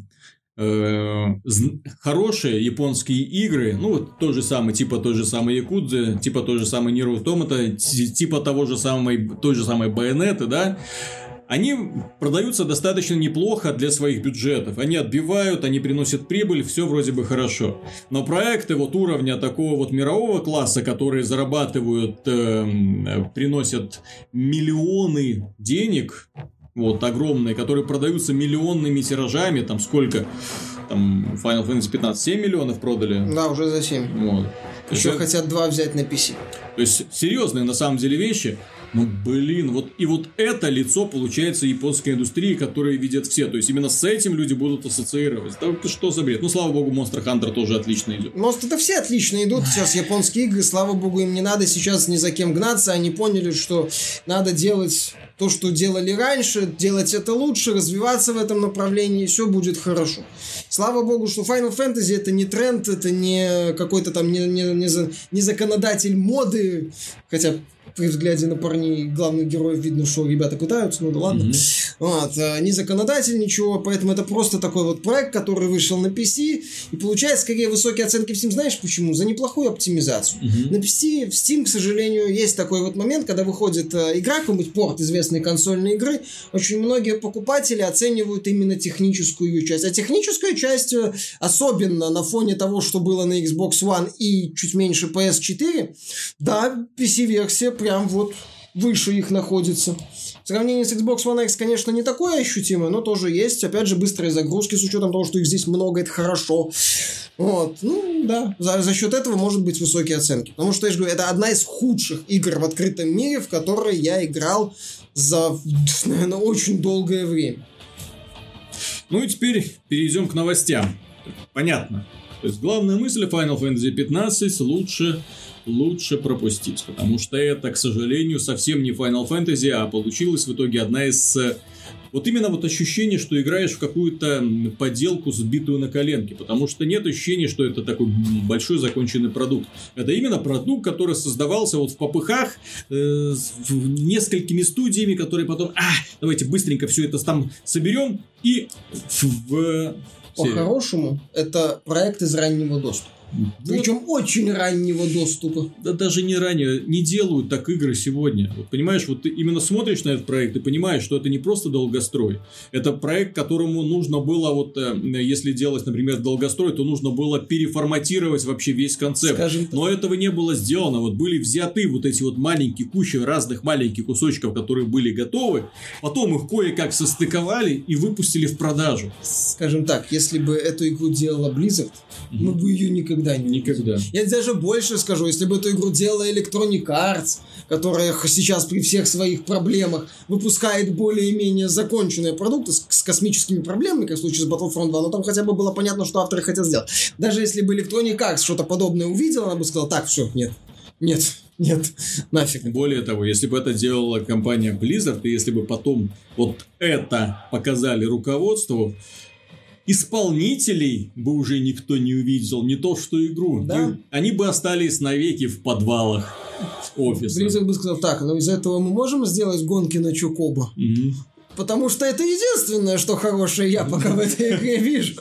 хорошие японские игры, ну вот тот же самый, типа той же самой Якудзы, типа той же самой Ниру Томата, типа того же самой, той же самой Байонеты, да, они продаются достаточно неплохо для своих бюджетов. Они отбивают, они приносят прибыль, все вроде бы хорошо. Но проекты вот уровня такого вот мирового класса, которые зарабатывают, э, приносят миллионы денег, вот огромные, которые продаются миллионными тиражами, там сколько, там Final Fantasy 15 7 миллионов продали. Да, уже за 7. Вот. Еще Это- хотят два взять на PC. то есть серьезные на самом деле вещи. Ну блин, вот и вот это лицо получается японской индустрии, которые видят все. То есть именно с этим люди будут ассоциировать. Да что за бред? Ну слава богу, Monster Hunter тоже отлично идет. Может, это все отлично идут сейчас японские игры, слава богу, им не надо сейчас ни за кем гнаться, они поняли, что надо делать то, что делали раньше, делать это лучше, развиваться в этом направлении, и все будет хорошо. Слава богу, что Final Fantasy это не тренд, это не какой-то там не, не, не, за- не законодатель моды, хотя при взгляде на парней главных героев видно, что ребята пытаются, ну да ладно. Мгм. Вот, э, не законодатель, ничего, поэтому это просто такой вот проект, который вышел на PC и получает скорее высокие оценки в Steam. Знаешь почему? За неплохую оптимизацию. Мгм. На PC, в Steam, к сожалению, есть такой вот момент, когда выходит э, игра, какой-нибудь порт известной консольной игры, очень многие покупатели оценивают именно техническую ее часть. А техническая часть, э, особенно на фоне того, что было на Xbox One и чуть меньше PS4, да, PC-версия прям вот выше их находится. В сравнении с Xbox One X, конечно, не такое ощутимое, но тоже есть. Опять же, быстрые загрузки, с учетом того, что их здесь много, это хорошо. Вот, ну, да, за, за счет этого может быть высокие оценки. Потому что, я же говорю, это одна из худших игр в открытом мире, в которые я играл за, наверное, очень долгое время. Ну и теперь перейдем к новостям. Понятно. То есть главная мысль Final Fantasy 15 лучше лучше пропустить, потому что это, к сожалению, совсем не Final Fantasy, а получилась в итоге одна из э, вот именно вот ощущение, что играешь в какую-то поделку, сбитую на коленке, потому что нет ощущения, что это такой большой законченный продукт. Это именно продукт, который создавался вот в попыхах э, с- несколькими студиями, которые потом, а, давайте быстренько все это там соберем и в, в серию. По-хорошему, это проект из раннего доступа. Причем очень раннего доступа. да даже не ранее, не делают так игры сегодня. Вот понимаешь, вот ты именно смотришь на этот проект и понимаешь, что это не просто долгострой. Это проект, которому нужно было, вот э, если делать, например, долгострой, то нужно было переформатировать вообще весь концепт. Скажем. Но этого не было сделано. Вот были взяты вот эти вот маленькие кучи разных маленьких кусочков, которые были готовы. Потом их кое-как состыковали и выпустили в продажу. Скажем так, если бы эту игру делала Blizzard, мы бы ее никогда никогда не Никогда. Я даже больше скажу, если бы эту игру делала Electronic Arts, которая сейчас при всех своих проблемах выпускает более-менее законченные продукты с, с космическими проблемами, как в случае с Battlefront 2, но там хотя бы было понятно, что авторы хотят сделать. Даже если бы Electronic Arts что-то подобное увидела, она бы сказала, так, все, нет, нет, нет, нафиг. Более того, если бы это делала компания Blizzard, и если бы потом вот это показали руководству, исполнителей бы уже никто не увидел, не то что игру. Да. Они бы остались навеки в подвалах офиса. Blizzard бы сказал, так, ну из этого мы можем сделать гонки на Чукоба? Мгм. Потому что это единственное, что хорошее я пока в этой игре вижу.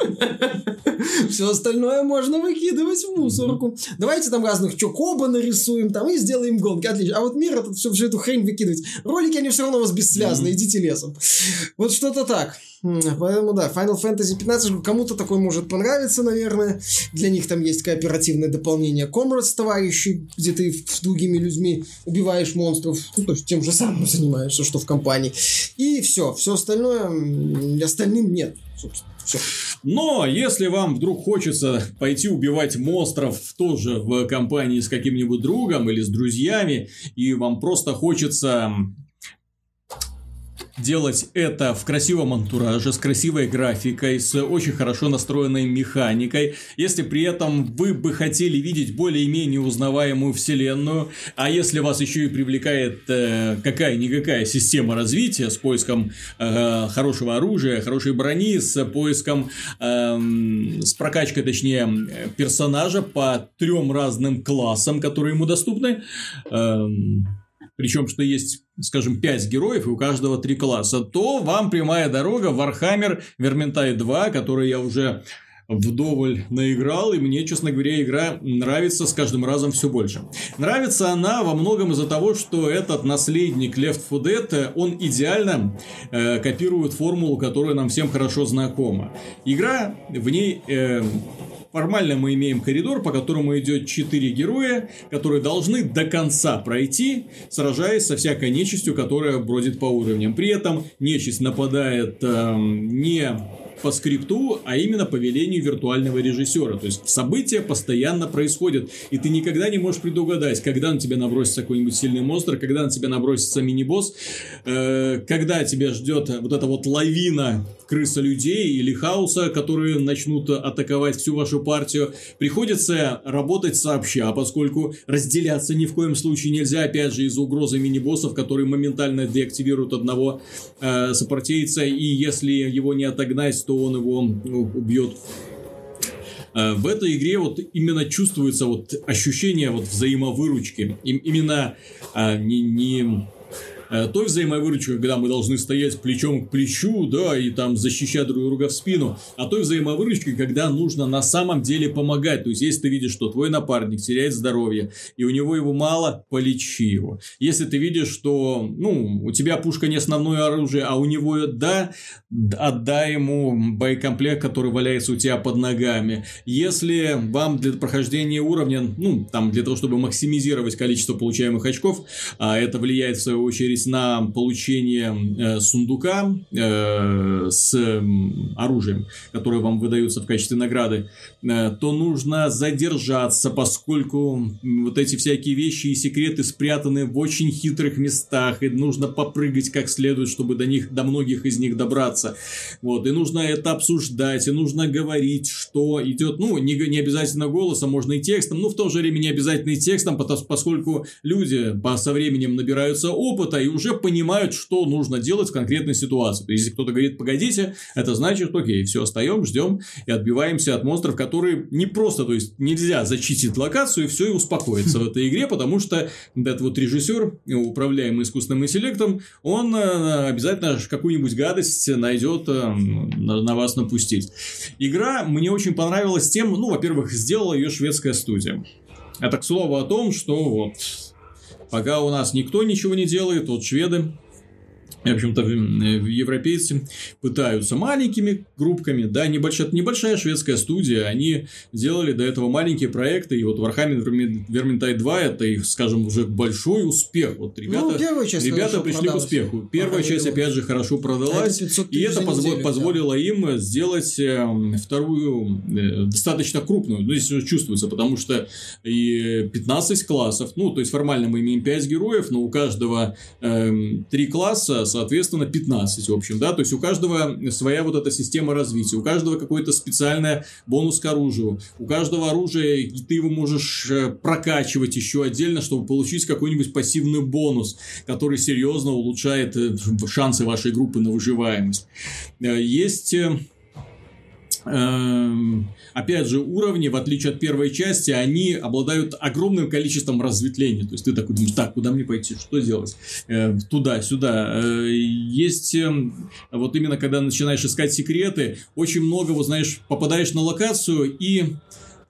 Все остальное можно выкидывать в мусорку. Давайте там разных чокоба нарисуем там и сделаем гонки. Отлично. А вот мир этот всю, всю эту хрень выкидывать. Ролики, они все равно у вас бессвязны. Идите лесом. Вот что-то так. Поэтому да, Final Fantasy 15 кому-то такой может понравиться, наверное. Для них там есть кооперативное дополнение Comrades товарищи, где ты с другими людьми убиваешь монстров. Ну, то есть тем же самым *laughs* занимаешься, что в компании. И все. Все остальное остальным нет. Собственно, все. Но если вам вдруг хочется пойти убивать монстров тоже в компании с каким-нибудь другом или с друзьями, и вам просто хочется делать это в красивом антураже, с красивой графикой, с очень хорошо настроенной механикой, если при этом вы бы хотели видеть более-менее узнаваемую вселенную, а если вас еще и привлекает э, какая-никакая система развития с поиском э, хорошего оружия, хорошей брони, с поиском, эм, с прокачкой, точнее, э, персонажа по трем разным классам, которые ему доступны, эм, причем, что есть, скажем, 5 героев, и у каждого 3 класса, то вам прямая дорога в Warhammer Vermintide 2, который я уже вдоволь наиграл, и мне, честно говоря, игра нравится с каждым разом все больше. Нравится она во многом из-за того, что этот наследник Left 4 Dead, он идеально э, копирует формулу, которая нам всем хорошо знакома. Игра, в ней... э, Формально мы имеем коридор, по которому идет четыре героя, которые должны до конца пройти, сражаясь со всякой нечистью, которая бродит по уровням. При этом нечисть нападает эм, не по скрипту, а именно по велению виртуального режиссера. То есть события постоянно происходят, и ты никогда не можешь предугадать, когда на тебя набросится какой-нибудь сильный монстр, когда на тебя набросится мини-босс, э, когда тебя ждет вот эта вот лавина крыса людей или хаоса, которые начнут атаковать всю вашу партию. Приходится работать сообща, поскольку разделяться ни в коем случае нельзя, опять же, из-за угрозы мини-боссов, которые моментально деактивируют одного э, сопартийца, и если его не отогнать, то он его ну, убьет. Э, В этой игре вот именно чувствуется вот ощущение вот взаимовыручки. Им- именно а, не, не той взаимовыручки, когда мы должны стоять плечом к плечу, да, и там защищать друг друга в спину, а той взаимовыручки, когда нужно на самом деле помогать. То есть, если ты видишь, что твой напарник теряет здоровье, и у него его мало, полечи его. Если ты видишь, что, ну, у тебя пушка не основное оружие, а у него да, отдай ему боекомплект, который валяется у тебя под ногами. Если вам для прохождения уровня, ну, там, для того, чтобы максимизировать количество получаемых очков, а это влияет, в свою очередь, на получение э, сундука э, с м, оружием, которое вам выдается в качестве награды, э, то нужно задержаться, поскольку вот эти всякие вещи и секреты спрятаны в очень хитрых местах, и нужно попрыгать как следует, чтобы до них, до многих из них добраться. Вот, и нужно это обсуждать, и нужно говорить, что идет, ну, не, не обязательно голосом, можно и текстом, но в то же время не обязательно и текстом, пото- поскольку люди по, со временем набираются опыта и уже понимают, что нужно делать в конкретной ситуации. Если кто-то говорит, погодите, это значит, окей, все, остаем, ждем и отбиваемся от монстров, которые не просто, то есть, нельзя зачистить локацию и все, и успокоиться в этой игре, потому что этот вот режиссер, управляемый искусственным интеллектом, он э, обязательно какую-нибудь гадость найдет э, на, на вас напустить. Игра мне очень понравилась тем, ну, во-первых, сделала ее шведская студия. Это к слову о том, что вот пока у нас никто ничего не делает, вот шведы в общем-то, европейцы пытаются маленькими группками, да, небольшая, небольшая шведская студия, они делали до этого маленькие проекты, и вот Warhammer Vermintide 2 это их, скажем, уже большой успех. Вот ребята, ну, часть ребята пришли к успеху. Первая Пока часть, опять же, хорошо продалась, а и это позво- неделю, позволило да. им сделать эм, вторую, э, достаточно крупную, ну, здесь уже чувствуется, потому что и 15 классов, ну, то есть формально мы имеем 5 героев, но у каждого э, 3 класса соответственно, 15, в общем, да, то есть у каждого своя вот эта система развития, у каждого какой-то специальный бонус к оружию, у каждого оружия ты его можешь э, прокачивать еще отдельно, чтобы получить какой-нибудь пассивный бонус, который серьезно улучшает э, шансы вашей группы на выживаемость. Э, есть опять же, уровни, в отличие от первой части, они обладают огромным количеством разветвлений. То есть ты такой думаешь, так, куда мне пойти, что делать? Э, туда, сюда. Э, есть эм, вот именно когда начинаешь искать секреты, очень много, вот знаешь, попадаешь на локацию и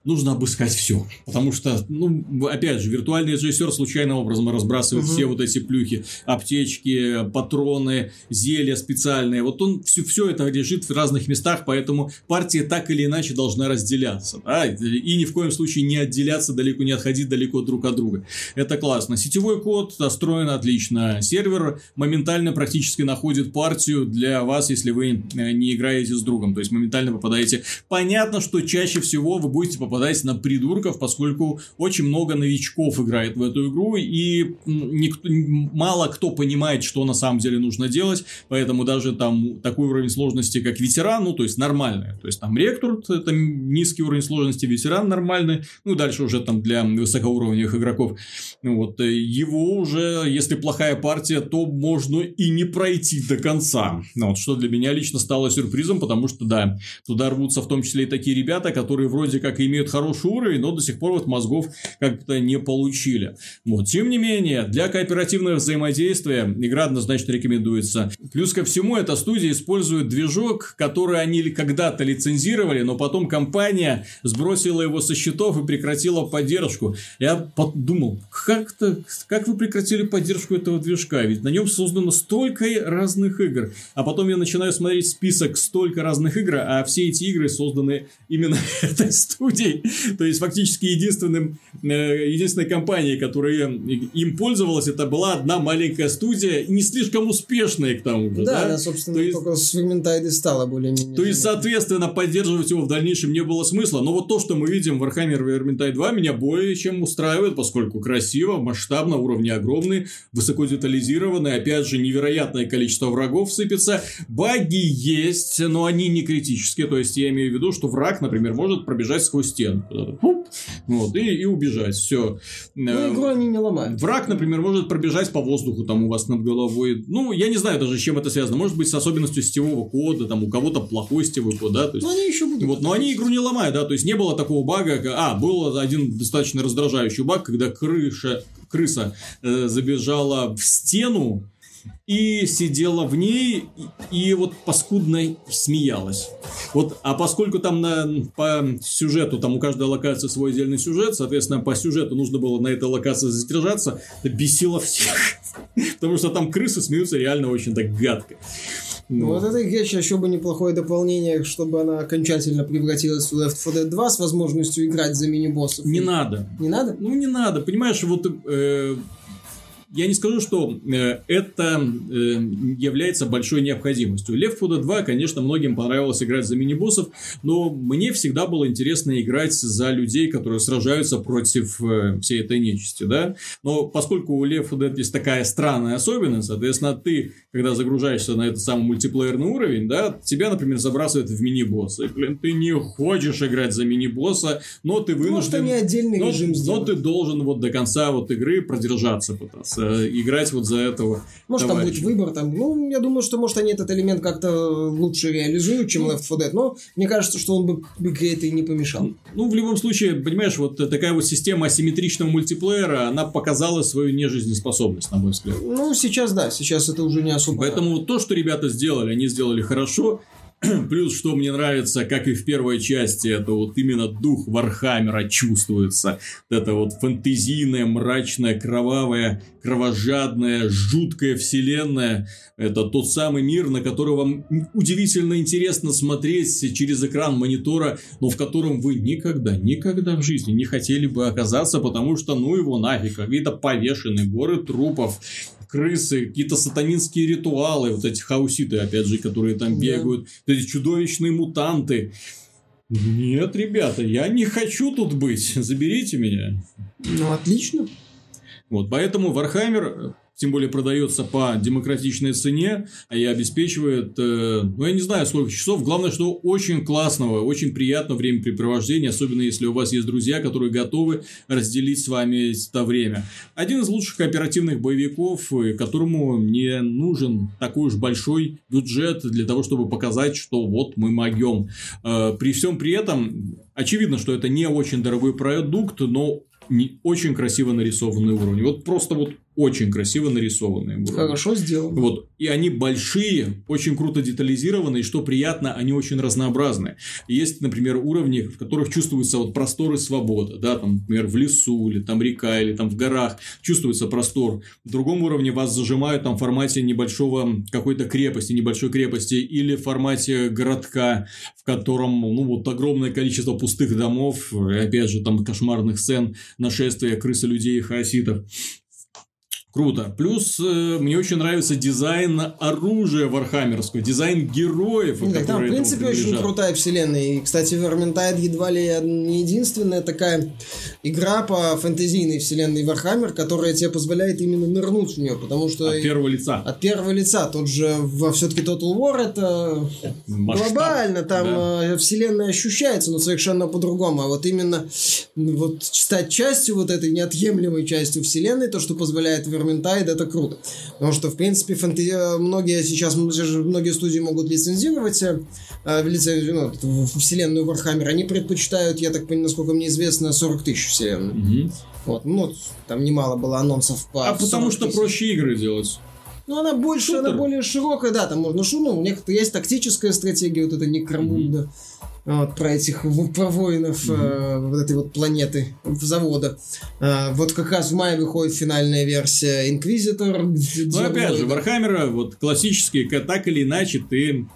нужно обыскать все. Потому что, ну, опять же, виртуальный режиссер случайным образом разбрасывает угу. все вот эти плюхи, аптечки, патроны, зелья специальные. Вот он все, все это лежит в разных местах, поэтому партия так или иначе должна разделяться. Да? И ни в коем случае не отделяться далеко, не отходить далеко друг от друга. Это классно. Сетевой код настроен отлично. Сервер моментально практически находит партию для вас, если вы э, не играете с другом. То есть моментально попадаете. Понятно, что чаще всего вы будете попадать попадать на придурков, поскольку очень много новичков играет в эту игру, и никто, мало кто понимает, что на самом деле нужно делать, поэтому даже там такой уровень сложности, как ветеран, ну, то есть нормальный, то есть там ректор, это низкий уровень сложности, ветеран нормальный, ну, дальше уже там для высокоуровневых игроков, вот, э, его уже, если плохая партия, то можно и не пройти до конца, ну, вот, что для меня лично стало сюрпризом, потому что, да, туда рвутся в том числе и такие ребята, которые вроде как имеют имеют хороший уровень, но до сих пор вот мозгов как-то не получили. Вот. Тем не менее, для кооперативного взаимодействия игра однозначно рекомендуется. Плюс ко всему, эта студия использует движок, который они когда-то лицензировали, но потом компания сбросила его со счетов и прекратила поддержку. Я подумал, как-то, как вы прекратили поддержку этого движка? Ведь на нем создано столько разных игр. А потом я начинаю смотреть список столько разных игр, а все эти игры созданы именно *laughs* этой студией. То есть, фактически единственным, э, единственной компанией, которая им пользовалась, это была одна маленькая студия, не слишком успешная к тому же. Да, да? она, собственно, то есть, только с Vermintide стала более-менее. То есть, соответственно, поддерживать его в дальнейшем не было смысла. Но вот то, что мы видим в Warhammer Vermintide 2, меня более чем устраивает, поскольку красиво, масштабно, уровни огромные, высоко детализированы, опять же, невероятное количество врагов сыпется. Баги есть, но они не критические. То есть, я имею в виду, что враг, например, может пробежать сквозь стену стену. Вот, и, и убежать. Все. Ну, э, игру они не ломают. Враг, например, может пробежать по воздуху там у вас над головой. Ну, я не знаю даже, с чем это связано. Может быть, с особенностью сетевого кода, там у кого-то плохой сетевой код, да. То есть, но они еще будут. Вот, но они игру не ломают, да. То есть, не было такого бага. А, был один достаточно раздражающий баг, когда крыша, крыса э, забежала в стену, и сидела в ней и, и вот паскудно смеялась. Вот, а поскольку там на, по сюжету, там у каждой локации свой отдельный сюжет, соответственно, по сюжету нужно было на этой локации задержаться, это бесило всех. *laughs* Потому что там крысы смеются реально очень так гадко. Ну. Вот это игре еще бы неплохое дополнение, чтобы она окончательно превратилась в Left 4 Dead 2 с возможностью играть за мини-боссов. Не надо. Не надо? Ну, не надо. Понимаешь, вот э, я не скажу, что э, это э, является большой необходимостью. Лев 4 2, конечно, многим понравилось играть за мини-боссов, но мне всегда было интересно играть за людей, которые сражаются против э, всей этой нечисти, да. Но поскольку у Лев 4 есть такая странная особенность, соответственно, ты, когда загружаешься на этот самый мультиплеерный уровень, да, тебя, например, забрасывают в мини-босса. И, блин, ты не хочешь играть за мини-босса, но ты вынужден... Может, они отдельный но, режим Но ты должен вот до конца вот игры продержаться пытаться Э, играть вот за этого. Может, товарища. там будет выбор, там, ну, я думаю, что, может, они этот элемент как-то лучше реализуют, чем Left 4 Dead, но мне кажется, что он бы игре это и не помешал. Ну, в любом случае, понимаешь, вот такая вот система асимметричного мультиплеера, она показала свою нежизнеспособность, на мой взгляд. Ну, сейчас, да, сейчас это уже не особо. Поэтому то, что ребята сделали, они сделали хорошо, *clears throat* Плюс, что мне нравится, как и в первой части, это вот именно дух Warhammer а чувствуется. Это вот фэнтезийная, мрачная, кровавая, кровожадная, жуткая вселенная. Это тот самый мир, на который вам удивительно интересно смотреть через экран монитора, но в котором вы никогда, никогда в жизни не хотели бы оказаться, потому что ну его нафиг, какие-то повешенные горы трупов, крысы, какие-то сатанинские ритуалы, вот эти хауситы, опять же, которые там бегают, да. эти чудовищные мутанты. Нет, ребята, я не хочу тут быть, *laughs* заберите меня. Ну, отлично. Вот, поэтому Warhammer тем более продается по демократичной цене, а и обеспечивает, э, ну, я не знаю, сколько часов. Главное, что очень классного, очень приятного времяпрепровождения, особенно если у вас есть друзья, которые готовы разделить с вами это время. Один из лучших кооперативных боевиков, э, которому не нужен такой уж большой бюджет для того, чтобы показать, что вот мы могем. Э, при всем при этом, очевидно, что это не очень дорогой продукт, но не очень красиво нарисованные уровни. Вот просто вот очень красиво нарисованные уровни. Хорошо сделано. Вот. И они большие, очень круто детализированные, и что приятно, они очень разнообразны. Есть, например, уровни, в которых чувствуется вот простор и свобода, да, там, например, в лесу, или там река, или там в горах, чувствуется простор. В другом уровне вас зажимают там в формате небольшого какой-то крепости, небольшой крепости, или в формате городка, в котором, ну, вот огромное количество пустых домов, и опять же, там кошмарных сцен нашествия крысолюдей и хаоситов. Круто. Плюс э, мне очень нравится дизайн оружия вархаммерского, дизайн героев, ну, Там, в принципе, очень крутая вселенная. И, кстати, Vermintide едва ли не единственная такая игра по фэнтезийной вселенной Warhammer, которая тебе позволяет именно нырнуть в нее, потому что... От первого лица. От первого лица. Тот же, все-таки Total War это Масштаб. глобально, там да. Э, вселенная ощущается, но совершенно по-другому. А вот именно вот стать частью вот этой неотъемлемой частью вселенной, то, что позволяет Vermintide Vermintide, это круто. Потому что, в принципе, фэнтези... многие сейчас, многие студии могут лицензировать э, лицензию, ну, вселенную Warhammer. Они предпочитают, я так понимаю, насколько мне известно, 40 тысяч вселенной. Угу. Вот, ну, там немало было анонсов по А потому что проще игры делать. Ну, она больше, Шутер. она более широкая, да, там можно шу, ну, некоторые есть тактическая стратегия, вот это Necromunda. Mm-hmm вот, про этих про воинов mm-hmm. э, вот этой вот планеты завода. Э, вот как раз в мае выходит финальная версия Inquisitor. Ну, опять же, Warhammer а, вот классические, так или иначе, ты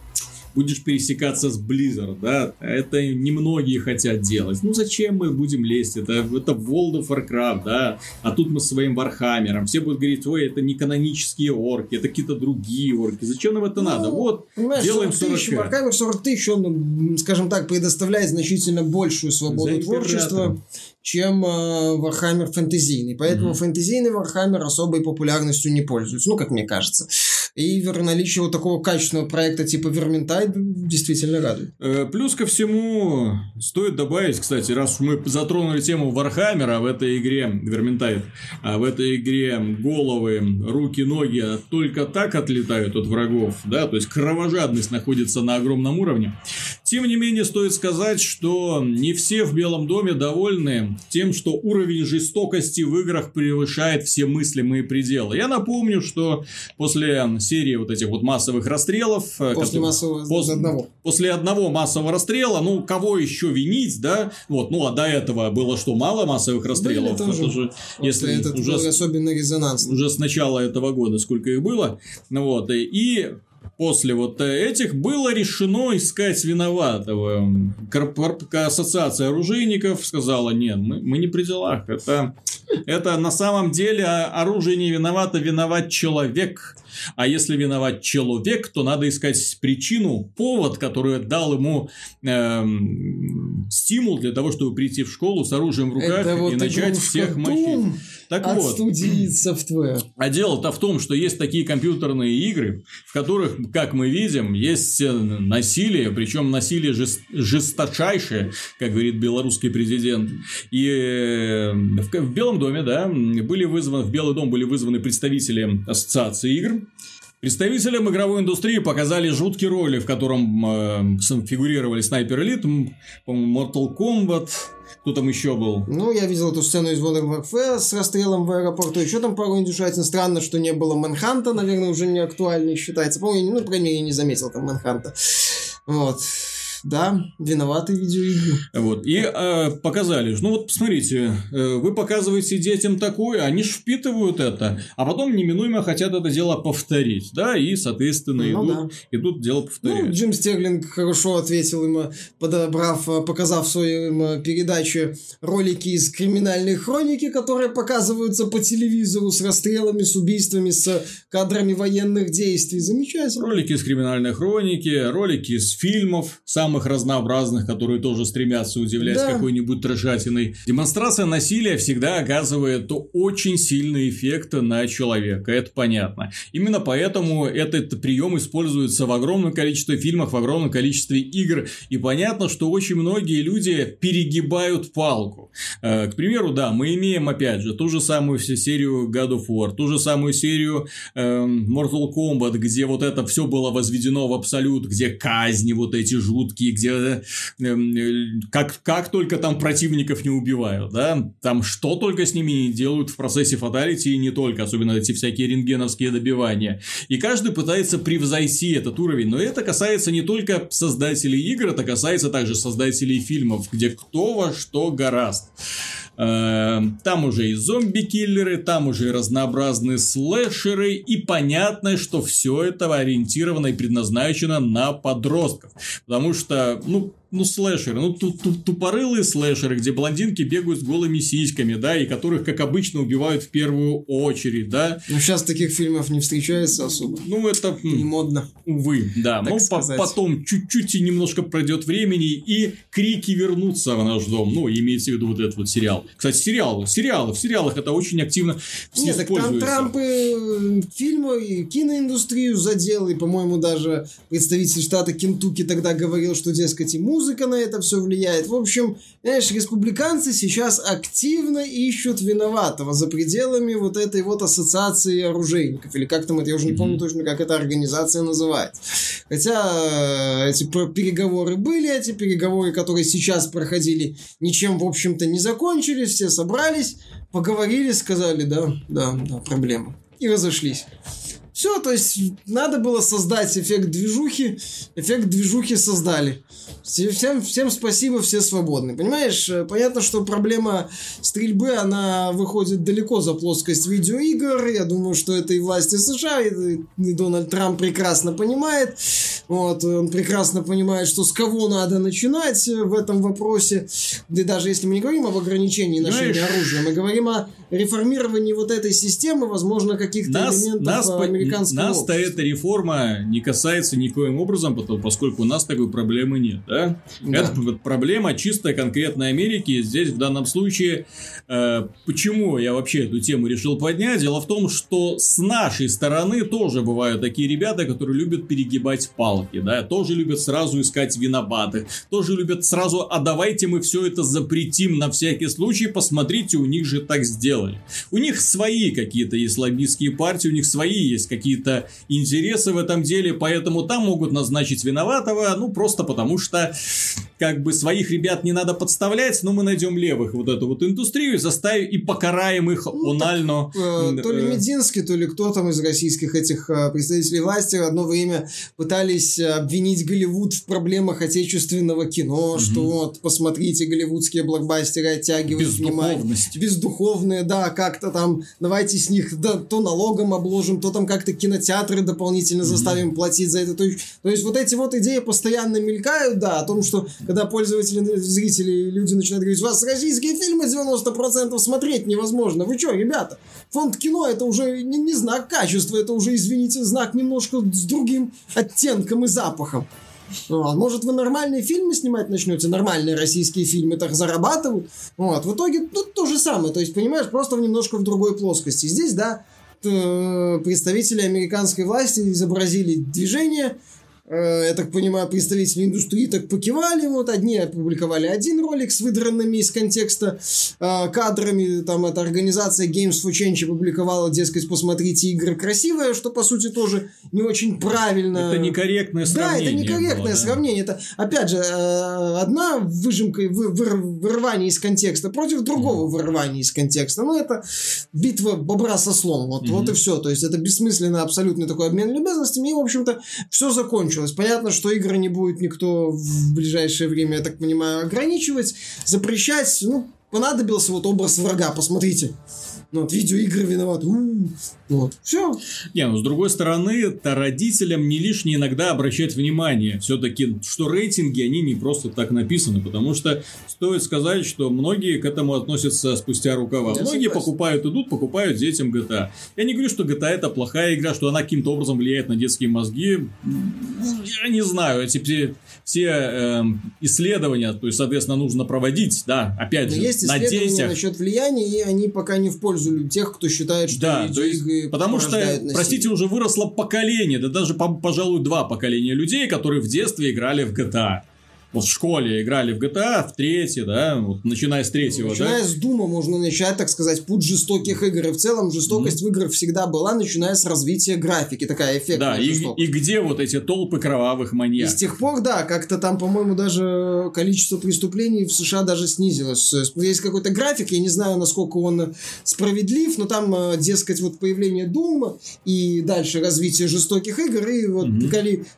будешь пересекаться с Blizzard, да, это немногие хотят делать. Ну, зачем мы будем лезть? Это, это World of Warcraft, да, а тут мы своим Warhammer ом. Все будут говорить, ой, это не канонические орки, это какие-то другие орки. Зачем нам это ну, надо? Вот, делаем 40 тысяч. Warhammer 40 тысяч, он, скажем так, предоставляет значительно большую свободу творчества чем э, Warhammer фэнтезийный. Поэтому mm-hmm. фэнтезийный Warhammer особой популярностью не пользуется, ну, как мне кажется. И наличие вот такого качественного проекта типа Vermintide действительно радует. Э, плюс ко всему, стоит добавить, кстати, раз мы затронули тему Warhammer а в этой игре Vermintide, а в этой игре головы, руки, ноги только так отлетают от врагов, да, то есть кровожадность находится на огромном уровне. Тем не менее, стоит сказать, что не все в Белом доме довольны тем, что уровень жестокости в играх превышает все мыслимые пределы. Я напомню, что после серии вот этих вот массовых расстрелов... Э, после которые, массового после одного. После одного массового расстрела, ну, кого еще винить, да? Вот, ну, а до этого было что, мало массовых расстрелов? Были тоже. Это же, если этот уже особенно резонанс. Уже с начала этого года сколько их было. Вот, и после вот этих было решено искать виноватого. Ассоциация оружейников сказала, нет, мы, мы не при делах. Это, это на самом деле оружие не виновато, виноват человек. А если виноват человек, то надо искать причину, повод, который дал ему эм, стимул для того, чтобы прийти в школу с оружием в руках Это и вот начать всех мочить. Так от вот. студии. А дело-то в том, что есть такие компьютерные игры, в которых, как мы видим, есть э, насилие, причем насилие жест... жесточайшее, как говорит белорусский президент. И э, в Белом доме, да, были вызваны, в Белый дом были вызваны представители ассоциации игр, Представителям игровой индустрии показали жуткий роли, в котором э, фигурировали Снайпер Элит, Mortal Kombat, кто там еще был? Ну, я видел эту сцену из Modern Warfare с расстрелом в аэропорту. Еще там пару индюшатин. Странно, что не было Мэнханта. Наверное, уже не актуальный считается. По-моему, ну, по крайней мере, я не заметил там Мэнханта. Вот. Да, виноваты видеоигры. Вот. И э, показали, ну вот посмотрите, э, вы показываете детям такое, они ж впитывают это, а потом неминуемо хотят это дело повторить, да, и, соответственно, ну, идут, да. идут дело повторять. Ну, Джим Стерлинг хорошо ответил ему, подобрав, показав в своей передаче ролики из криминальной хроники, которые показываются по телевизору с расстрелами, с убийствами, с кадрами военных действий. Замечательно. Ролики из криминальной хроники, ролики из фильмов, сам самых разнообразных, которые тоже стремятся удивлять да. какой-нибудь трешатиной. Демонстрация насилия всегда оказывает очень сильный эффект на человека, это понятно. Именно поэтому этот прием используется в огромном количестве фильмов, в огромном количестве игр, и понятно, что очень многие люди перегибают палку. Э, к примеру, да, мы имеем, опять же, ту же самую серию God of War, ту же самую серию э, Mortal Kombat, где вот это все было возведено в абсолют, где казни вот эти жуткие жуткие, где э, как, как только там противников не убивают, да, там что только с ними не делают в процессе фаталити и не только, особенно эти всякие рентгеновские добивания. И каждый пытается превзойти этот уровень, но это касается не только создателей игр, это касается также создателей фильмов, где кто во что гораст. Эм, там уже и зомби-киллеры, там уже и разнообразные слэшеры, и понятно, что все это ориентировано и предназначено на подростков. Потому что, ну, ну, слэшеры, ну, тупорылые слэшеры, где блондинки бегают с голыми сиськами, да, и которых, как обычно, убивают в первую очередь, да. Ну, сейчас таких фильмов не встречается особо. Ну, это... Не модно. Увы, да. Но по потом чуть-чуть и немножко пройдет времени, и крики вернутся в наш дом. Ну, имеется в виду вот этот вот сериал. Кстати, сериал, сериалы, в сериалах это очень активно Нет, так там Трамп и фильмы, и киноиндустрию задел, и, по-моему, даже представитель штата Кентукки тогда говорил, что, дескать, и музыка на это все влияет. В общем, знаешь, республиканцы сейчас активно ищут виноватого за пределами вот этой вот ассоциации оружейников. Или как там это, я уже не помню точно, как эта организация называется. Хотя э, эти переговоры были, эти переговоры, которые сейчас проходили, ничем, в общем-то, не закончились. Все собрались, поговорили, сказали, да, да, да, проблема. И разошлись. Все, то есть надо было создать эффект движухи, эффект движухи создали. Всем, всем спасибо, все свободны. Понимаешь, э, понятно, что проблема стрельбы, она выходит далеко за плоскость видеоигр. Я думаю, что это и власти США, и, и Дональд Трамп прекрасно понимает. Вот, он прекрасно понимает, что с кого надо начинать в этом вопросе. Да даже если мы не говорим об ограничении ношения Знаешь, оружия, мы говорим о реформировании вот этой системы, возможно, каких-то нас, элементов нас, американского Нас-то эта реформа не касается никоим образом, потому, поскольку у нас такой проблемы нет, да? да. Это проблема чисто конкретной Америки. Здесь в данном случае, э, почему я вообще эту тему решил поднять? Дело в том, что с нашей стороны тоже бывают такие ребята, которые любят перегибать палки, да, тоже любят сразу искать виноватых, тоже любят сразу, а давайте мы все это запретим на всякий случай, посмотрите, у них же так сделали. У них свои какие-то есть лоббистские партии, у них свои есть какие-то интересы в этом деле, поэтому там могут назначить виноватого, ну, просто потому что как бы своих ребят не надо подставлять, но мы найдем левых вот эту вот индустрию, заставим и покараем их ну, онально. Так, э, то ли э, Мединский, то ли кто там из российских этих э, представителей власти одно время пытались обвинить Голливуд в проблемах отечественного кино, угу. что вот, посмотрите, голливудские блокбастеры оттягивают внимание. Бездуховные, да, как-то там, давайте с них да, то налогом обложим, то там как-то кинотеатры дополнительно заставим платить за это. То есть, то есть вот эти вот идеи постоянно мелькают, да, о том, что когда пользователи, зрители, люди начинают говорить, у вас российские фильмы 90% смотреть невозможно. Вы что, ребята? Фонд кино это уже не, не знак качества, это уже, извините, знак немножко с другим оттенком и запахом. Вот. Может, вы нормальные фильмы снимать начнете, нормальные российские фильмы так зарабатывают. Вот. В итоге тут то же самое. То есть, понимаешь, просто немножко в другой плоскости. Здесь, да, представители американской власти изобразили движение, я так понимаю, представители индустрии так покивали, вот одни опубликовали один ролик с выдранными из контекста э, кадрами, там эта организация Games for Change опубликовала, дескать, посмотрите, игры красивые, что по сути тоже не очень правильно. Это некорректное сравнение. Да, это некорректное было, сравнение. Да. Это, опять же, э, одна выжимка, вы, вы, вырывание из контекста против другого mm. вырывания из контекста. Ну, это битва бобра со слоном. Вот, mm-hmm. вот и все. То есть, это бессмысленный абсолютно такой обмен любезностями, и, в общем-то, все закончилось закончилось. Понятно, что игры не будет никто в ближайшее время, я так понимаю, ограничивать, запрещать. Ну, понадобился вот образ врага, посмотрите. Ну, вот видеоигры виноваты. У-у-у. Вот. Все. Не, ну с другой стороны, то родителям не лишне иногда обращать внимание. Все-таки, что рейтинги, они не просто так написаны. Потому что стоит сказать, что многие к этому относятся спустя рукава. Я многие согласен. покупают, идут, покупают детям GTA. Я не говорю, что GTA это плохая игра, что она каким-то образом влияет на детские мозги. Я не знаю. Эти все, все эм, исследования, то есть, соответственно, нужно проводить, да, опять Но же, есть на исследования детях. насчет влияния, и они пока не в пользу тех, кто считает, что Да, то есть, потому что, насилие. простите, уже выросло поколение, да даже, по- пожалуй, два поколения людей, которые в детстве играли в GTA. Вот в школе играли в GTA, в третьей, да, вот начиная с третьего, Начиная да. с Дума можно начать, так сказать, путь жестоких игр. И в целом жестокость в играх всегда была, начиная с развития графики. Такая эффектная Да, и, жестокость. и где вот эти толпы кровавых И маньяков? с тех пор, да, как-то там, по-моему, даже количество преступлений в США даже снизилось. Есть какой-то график, я не знаю, насколько он справедлив, но там, э, дескать, вот появление Дума и дальше развитие жестоких игр, и вот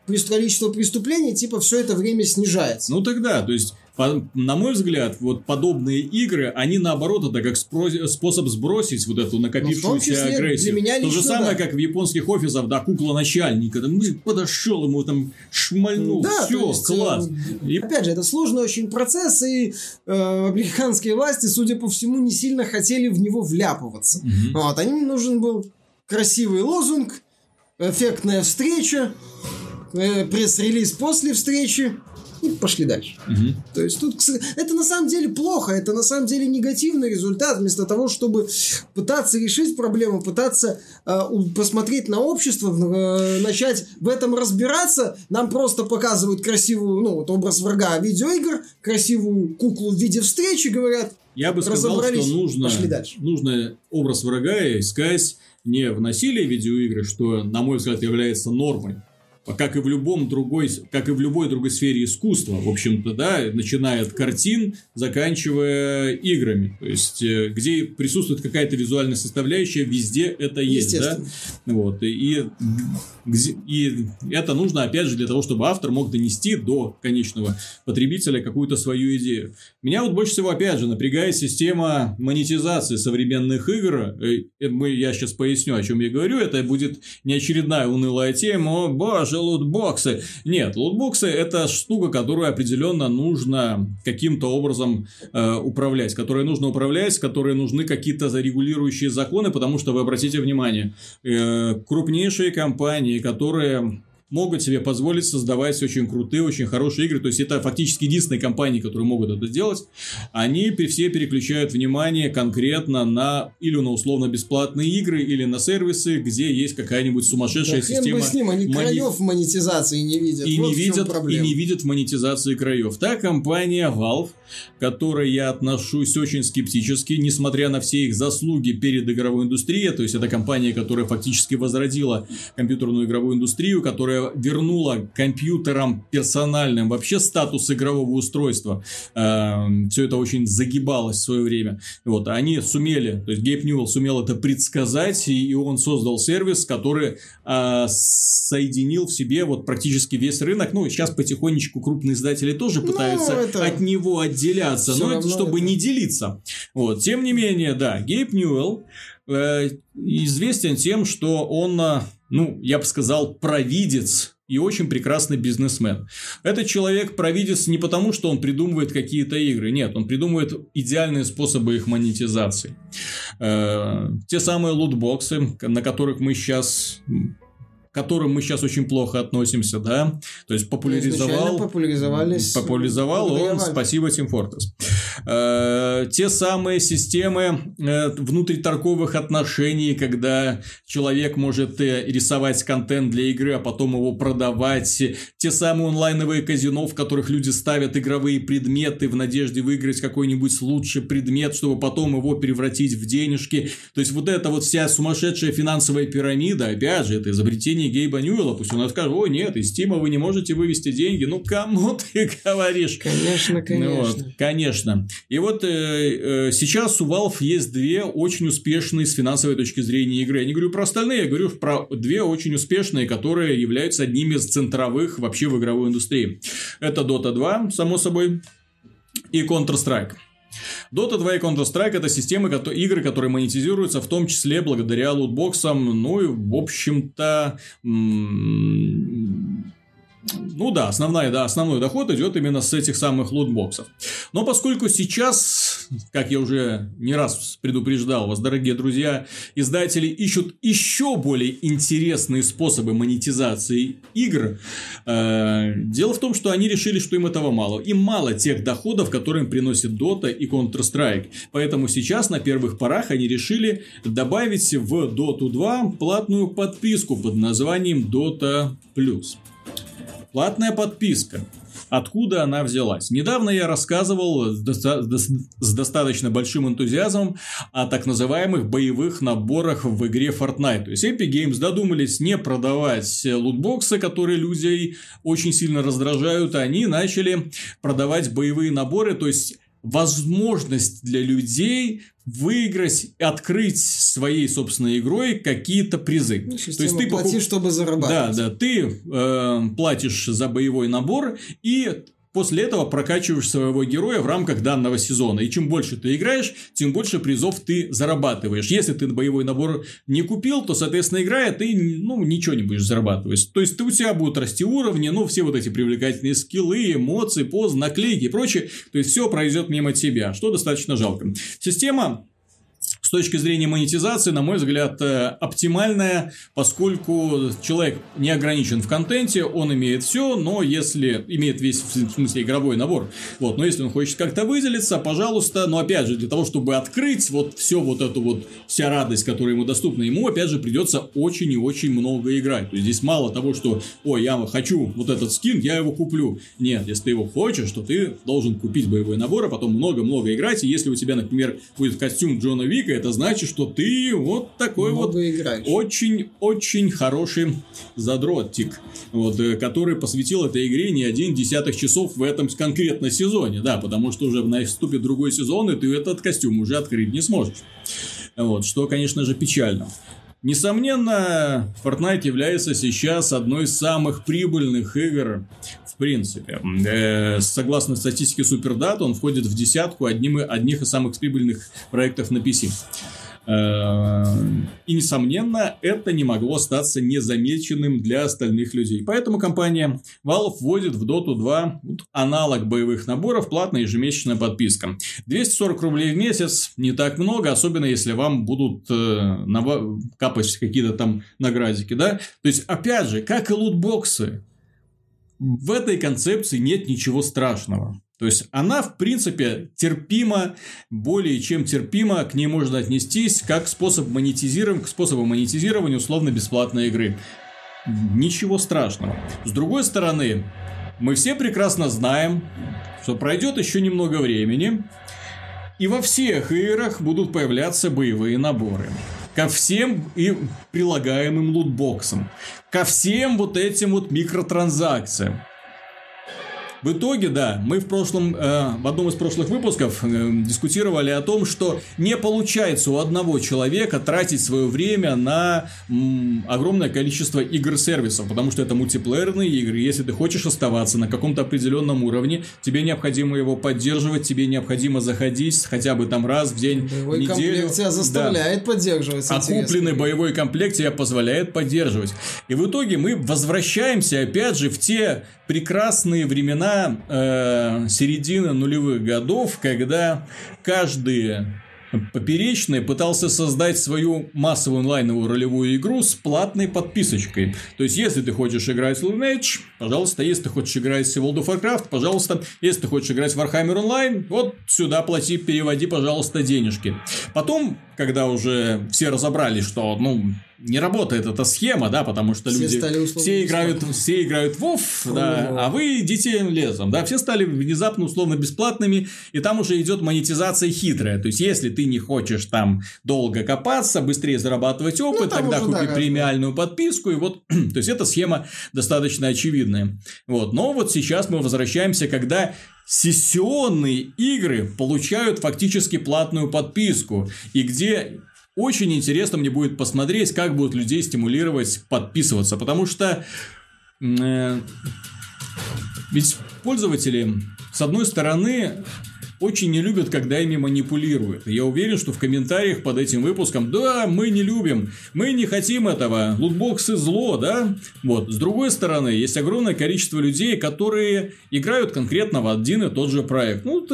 плюс количество преступлений, типа, все это время снижается. Ну тогда, то есть, по- на мой взгляд, вот подобные игры, они наоборот, это как спро- способ сбросить вот эту накопившуюся числе для агрессию. меня То же самое, да. как в японских офисах, да, кукла начальника, там, ну, подошел ему там, шмальнул, Да, все, есть, э, класс. И Опять же, это сложный очень процесс, и э, американские власти, судя по всему, не сильно хотели в него вляпываться. Мгм. Вот, а им нужен был красивый лозунг, эффектная встреча, э, пресс-релиз после встречи, и пошли дальше. Мгм. То есть тут это на самом деле плохо, это на самом деле негативный результат. Вместо того, чтобы пытаться решить проблему, пытаться э, посмотреть на общество, э, начать в этом разбираться, нам просто показывают красивую, ну вот образ врага видеоигр, красивую куклу в виде встречи, говорят, Я бы сказал, что нужно, нужно образ врага искать не в насилии видеоигры, что, на мой взгляд, является нормой, как и в любом другой, как и в любой другой сфере искусства, в общем-то, да, начиная от картин, заканчивая играми, то есть э, где присутствует какая-то визуальная составляющая, везде это есть, да, вот, и, и это нужно, опять же, для того, чтобы автор мог донести до конечного потребителя какую-то свою идею. Меня вот больше всего, опять же, напрягает система монетизации современных игр. Э, Мы, я сейчас поясню, о чем я говорю. Это будет не очередная унылая тема. О, боже, лутбоксы. Нет, лутбоксы – это штука, которую определенно нужно каким-то образом э, управлять. Которой нужно управлять, которой нужны какие-то зарегулирующие законы, потому что, вы обратите внимание, э, крупнейшие компании, которые могут себе позволить создавать очень крутые, очень хорошие игры. То есть, это фактически единственные компании, которые могут это сделать. Они все переключают внимание конкретно на или на условно-бесплатные игры, или на сервисы, где есть какая-нибудь Да сумасшедшая хрен система. бы с ним, они мони- краев монетизации не видят. и Вот не видят, и не видят монетизации краев. Та компания Valve, к которой я отношусь очень скептически, несмотря на все их заслуги перед игровой индустрией, то есть это компания, которая фактически возродила компьютерную игровую индустрию, которая вернула компьютерам персональным вообще статус игрового устройства. все это очень загибалось в свое время. Вот, они сумели, то есть Гейб Ньюэлл сумел это предсказать, и, и он создал сервис, который а, соединил в себе вот практически весь рынок. Ну, сейчас потихонечку крупные издатели тоже Ну, пытаются это- от него отделяться, но это чтобы это- не делиться. Вот, тем не менее, да, Гейб Ньюэлл известен тем, что он, а, ну, я бы сказал, провидец и очень прекрасный бизнесмен. Этот человек провидец не потому, что он придумывает какие-то игры. Нет, он придумывает идеальные способы их монетизации. Э, те самые лутбоксы, на которых мы сейчас к которым мы сейчас очень плохо относимся, да, то есть популяризовал, Изначально популяризовались популяризовал он, спасибо Team Fortress. Э, те самые системы э, внутриторговых отношений, когда человек может э, рисовать контент для игры, а потом его продавать. Те самые онлайновые казино, в которых люди ставят игровые предметы в надежде выиграть какой-нибудь лучший предмет, чтобы потом его превратить в денежки. То есть, вот эта вот вся сумасшедшая финансовая пирамида, опять же, это изобретение Гейба Ньюэлла. Пусть он скажет, ой, нет, из Стима вы не можете вывести деньги. Ну, кому *laughs* ты говоришь? Конечно, Ну вот, конечно. И вот э, э, сейчас у Valve есть две очень успешные с финансовой точки зрения игры. Я не говорю про остальные, я говорю про две очень успешные, которые являются одними из центровых вообще в игровой индустрии. Это Dota 2, само собой, и Counter-Strike. Dota 2 и Counter-Strike это системы, игры, которые монетизируются в том числе благодаря лутбоксам, ну и в общем-то ну да, основная, да, основной доход идет именно с этих самых лутбоксов. Но поскольку сейчас, как я уже не раз предупреждал вас, дорогие друзья, издатели ищут еще более интересные способы монетизации игр, э, дело в том, что они решили, что им этого мало. Им мало тех доходов, которые им приносит Dota и Counter-Strike. Поэтому сейчас на первых порах они решили добавить в Dota 2 платную подписку под названием Dota Plus. Платная подписка. Откуда она взялась? Недавно я рассказывал с достаточно большим энтузиазмом о так называемых боевых наборах в игре Fortnite. То есть Epic Games додумались не продавать лутбоксы, которые людей очень сильно раздражают, а они начали продавать боевые наборы, то есть возможность для людей выиграть, открыть своей собственной игрой какие-то призы. Ну, То есть ты платишь, покуп... чтобы зарабатывать. Да, да, ты э, платишь за боевой набор и После этого прокачиваешь своего героя в рамках данного сезона. И чем больше ты играешь, тем больше призов ты зарабатываешь. Если ты боевой набор не купил, то, соответственно, играя, ты ну, ничего не будешь зарабатывать. То есть, ты, у тебя будут расти уровни, ну, все вот эти привлекательные скиллы, эмоции, позы, наклейки и прочее. То есть, все пройдет мимо тебя, что достаточно жалко. Система точки зрения монетизации, на мой взгляд, э, оптимальная, поскольку человек не ограничен в контенте, он имеет все, но если имеет весь, в смысле, игровой набор, вот, но если он хочет как-то выделиться, пожалуйста, но опять же, для того, чтобы открыть вот все вот эту вот, вся радость, которая ему доступна, ему опять же придется очень и очень много играть. То есть, здесь мало того, что, ой, я хочу вот этот скин, я его куплю. Нет, если ты его хочешь, то ты должен купить боевой набор, а потом много-много играть, и если у тебя, например, будет костюм Джона Вика, это значит, что ты вот такой Много вот очень-очень хороший задротик, вот, э, который посвятил этой игре не один десятых часов в этом конкретно сезоне, да, потому что уже наступит другой сезон, и ты этот костюм уже открыть не сможешь. Вот, что, конечно же, печально. Несомненно, Fortnite является сейчас одной из самых прибыльных игр в принципе. Э, согласно статистике Супердат, он входит в десятку одним, одних из самых прибыльных проектов на PC. Э, и, несомненно, это не могло остаться незамеченным для остальных людей. Поэтому компания Valve вводит в Dota 2 аналог боевых наборов, платная ежемесячная подписка. 240 рублей в месяц не так много, особенно если вам будут э, капать какие-то там наградики, да? То есть, опять же, как и лутбоксы, в этой концепции нет ничего страшного. То есть она, в принципе, терпима, более чем терпима, к ней можно отнестись как способ монетизирования, к способу монетизирования условно-бесплатной игры. Ничего страшного. С другой стороны, мы все прекрасно знаем, что пройдет еще немного времени, и во всех играх будут появляться боевые наборы. Ко всем и прилагаемым лутбоксам. Ко всем вот этим вот микротранзакциям. В итоге, да, мы в прошлом, э, в одном из прошлых выпусков э, дискутировали о том, что не получается у одного человека тратить свое время на м, огромное количество игр-сервисов, потому что это мультиплеерные игры. Если ты хочешь оставаться на каком-то определенном уровне, тебе необходимо его поддерживать, тебе необходимо заходить хотя бы там раз в день, боевой неделю. комплект тебя заставляет да. поддерживать. А купленный боевой комплект тебя позволяет поддерживать. И в итоге мы возвращаемся опять же в те прекрасные времена э, середины нулевых годов, когда каждый Поперечный пытался создать свою массовую онлайновую ролевую игру с платной подписочкой. То есть, если ты хочешь играть в Lineage, пожалуйста, если ты хочешь играть в World of Warcraft, пожалуйста, если ты хочешь играть в Warhammer Online, вот сюда плати, переводи, пожалуйста, денежки. Потом, когда уже все разобрались, что, ну, не работает эта схема, да, потому что все люди все играют, все играют в WoW, да, а вы идите лесом, да, все стали внезапно условно бесплатными, и там уже идет монетизация хитрая, то есть если ты не хочешь там долго копаться, быстрее зарабатывать ну, опыт, ну, тогда купи да, премиальную подписку, и вот, *clears throat* то есть эта схема достаточно очевидная, вот, но вот сейчас мы возвращаемся, когда сессионные игры получают фактически платную подписку, и где очень интересно мне будет посмотреть, как будут людей стимулировать подписываться, потому что э, ведь пользователи, с одной стороны, очень не любят, когда ими манипулируют. Я уверен, что в комментариях под этим выпуском, да, мы не любим, мы не хотим этого, лутбоксы зло, да? Вот. С другой стороны, есть огромное количество людей, которые играют конкретно в один и тот же проект. Ну,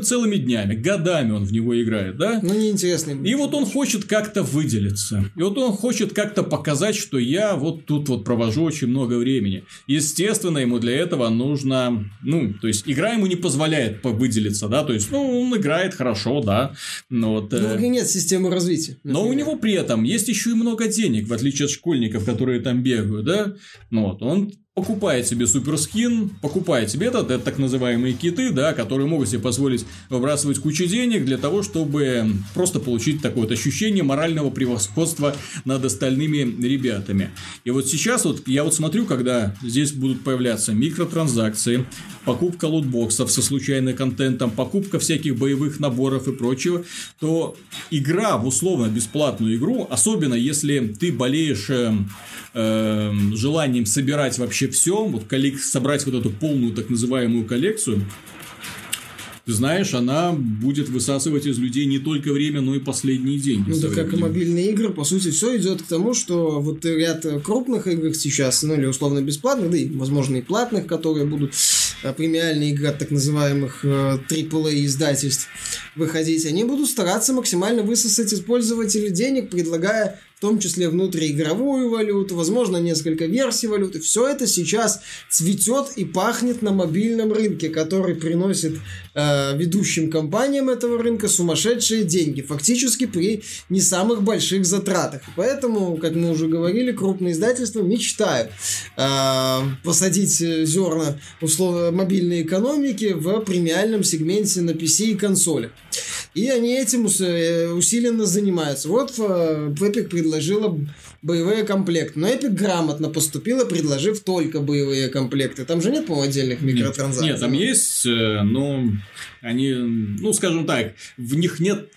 целыми днями, годами он в него играет, да? Ну, неинтересно. И вот он хочет как-то выделиться. И вот он хочет как-то показать, что я вот тут вот провожу очень много времени. Естественно, ему для этого нужно, ну, то есть, игра ему не позволяет выделиться, да, то есть, ну, он играет хорошо, да. Но вот, ну, э... нет системы развития. Например. Но у него при этом есть еще и много денег, в отличие от школьников, которые там бегают, да. Ну, вот, он покупает себе суперскин, покупает себе этот, это так называемые киты, да, которые могут себе позволить выбрасывать кучу денег для того, чтобы просто получить такое вот ощущение морального превосходства над остальными ребятами. И вот сейчас вот я вот смотрю, когда здесь будут появляться микротранзакции, покупка лутбоксов со случайным контентом, покупка всяких боевых наборов и прочего, то игра в условно бесплатную игру, особенно если ты болеешь э, э, желанием собирать вообще вообще все, вот коллек... собрать вот эту полную так называемую коллекцию, ты знаешь, она будет высасывать из людей не только время, но и последние деньги. Ну, да, как и мобильные игры, по сути, все идет к тому, что вот ряд крупных игр сейчас, ну, или условно бесплатных, да и, возможно, и платных, которые будут э, премиальные игры от так называемых AAA э, издательств выходить, они будут стараться максимально высосать из пользователей денег, предлагая том числе внутриигровую валюту, возможно, несколько версий валюты. Все это сейчас цветет и пахнет на мобильном рынке, который приносит э, ведущим компаниям этого рынка сумасшедшие деньги, фактически при не самых больших затратах. Поэтому, как мы уже говорили, крупные издательства мечтают э, посадить зерна условно мобильной экономики в премиальном сегменте на PC и консоли. И они этим э, усиленно занимаются. Вот э, Epic предложила боевые комплекты. Но Epic грамотно поступила, предложив только боевые комплекты. Там же нет, по-моему, отдельных микротранзакций. Нет, нет там есть, э, но они, ну, скажем так, в них нет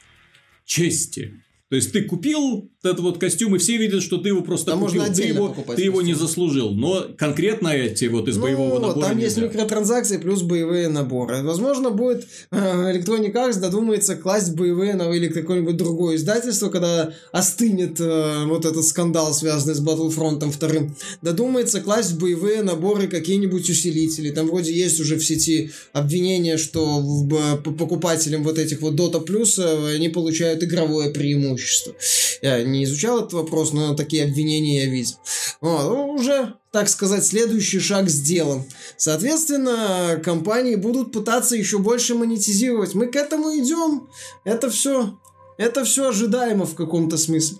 чести. То есть ты купил этот вот костюм, и все видят, что ты его просто там купил. Можно ты его, ты его не заслужил. Но конкретно эти вот из ну, боевого набора. Там нельзя. есть микротранзакции плюс боевые наборы. Возможно, будет э, Electronic Arts додумается класть боевые на или какое-нибудь другое издательство, когда остынет э, вот этот скандал, связанный с Battlefront 2. Додумается класть в боевые наборы какие-нибудь усилители. Там вроде есть уже в сети обвинения, что в, покупателям вот этих вот Dota Plus э, они получают игровое преимущество преимущество. Я не изучал этот вопрос, но такие обвинения я видел. Вот, ну, уже, так сказать, следующий шаг сделан. Соответственно, компании будут пытаться еще больше монетизировать. Мы к этому идем. Это все это все ожидаемо в каком-то смысле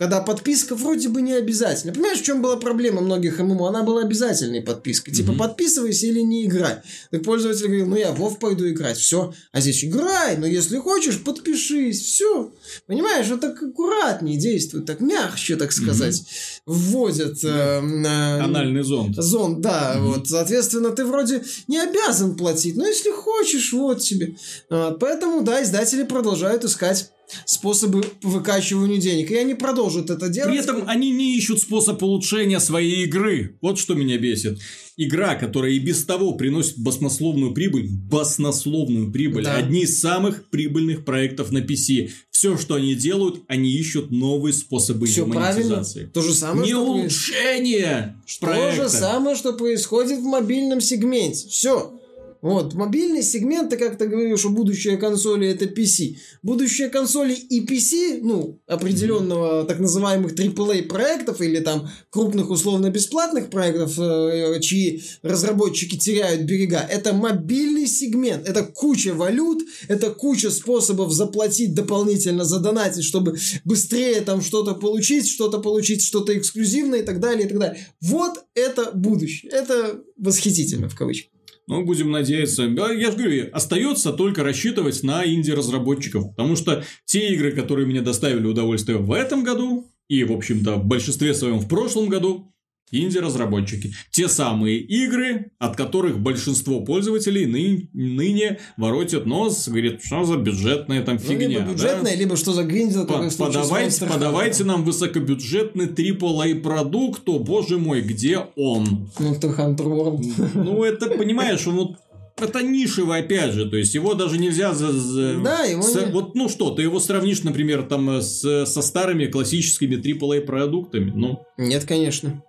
когда подписка вроде бы не обязательна. Понимаешь, в чем была проблема многих ММО? Она была обязательной подпиской. Типа, mm-hmm. подписывайся или не играй. Так пользователь говорил, ну я Вов пойду играть, все. А здесь играй, но если хочешь, подпишись, все. Понимаешь, вот так аккуратнее действуют, так мягче, так сказать, mm-hmm. вводят... Э, э, Анальный зонд. Зонд, да. Mm-hmm. Вот, соответственно, ты вроде не обязан платить, но если хочешь, вот тебе. Вот, поэтому, да, издатели продолжают искать способы по выкачиванию денег. И они продолжат это делать. При этом они не ищут способ улучшения своей игры. Вот что меня бесит. Игра, которая и без того приносит баснословную прибыль, баснословную прибыль, да. одни из самых прибыльных проектов на PC. Все, что они делают, они ищут новые способы Все монетизации. Правильно. То же самое, не что улучшение проекта. То же самое, что происходит в мобильном сегменте. Все. Вот, мобильный сегмент, ты как-то говоришь, что будущее консоли это PC. Будущее консоли и PC, ну, определенного mm-hmm. так называемых AAA проектов или там крупных условно-бесплатных проектов, э, чьи разработчики теряют берега, это мобильный сегмент. Это куча валют, это куча способов заплатить дополнительно, задонатить, чтобы быстрее там что-то получить, что-то получить, что-то эксклюзивное и так далее, и так далее. Вот это будущее. Это восхитительно в кавычках. Ну, будем надеяться. Я же говорю, остается только рассчитывать на инди-разработчиков. Потому что те игры, которые мне доставили удовольствие в этом году, и, в общем-то, в большинстве своем в прошлом году, Инди-разработчики. Те самые игры, от которых большинство пользователей ны- ныне воротят нос, говорят, что за бюджетная там Ну, фигня. либо да? бюджетная, либо что за гриндер, По- подавайте, подавайте нам высокобюджетный AAA продукт, о боже мой, где он? Monster Hunter World. Ну, это, понимаешь, вот это нишевый, опять же, то есть его даже нельзя за, за- Да, его с- не- вот ну что, ты его сравнишь, например, там с, со старыми классическими AAA продуктами, ну Нет, конечно.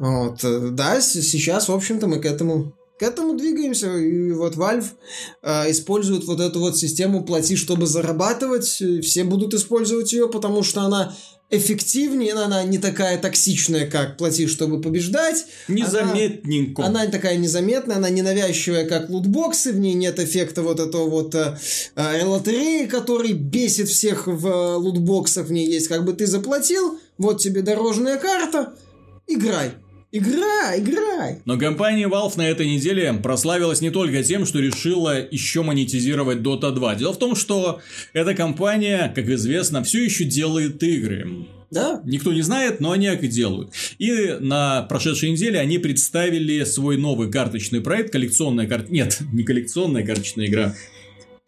Вот, э, да, сейчас, в общем-то, мы к этому к этому двигаемся. И вот Valve э, использует вот эту вот систему «плати, чтобы зарабатывать». И Все будут использовать ее, потому что она эффективнее, она не такая токсичная, как «плати, чтобы побеждать». незаметненько. Она такая незаметная, она ненавязчивая, как лутбоксы, в ней нет эффекта вот этого вот э, э, лотереи, который бесит всех в э, лутбоксах, в ней есть как бы ты заплатил, вот тебе дорожная карта, играй. Играй, играй. Но компания Valve на этой неделе прославилась не только тем, что решила еще монетизировать Dota 2. Дело в том, что эта компания, как известно, все еще делает игры. Да? Никто не знает, но они так и делают. И на прошедшей неделе они представили свой новый карточный проект, коллекционная карта... Нет, не коллекционная карточная игра.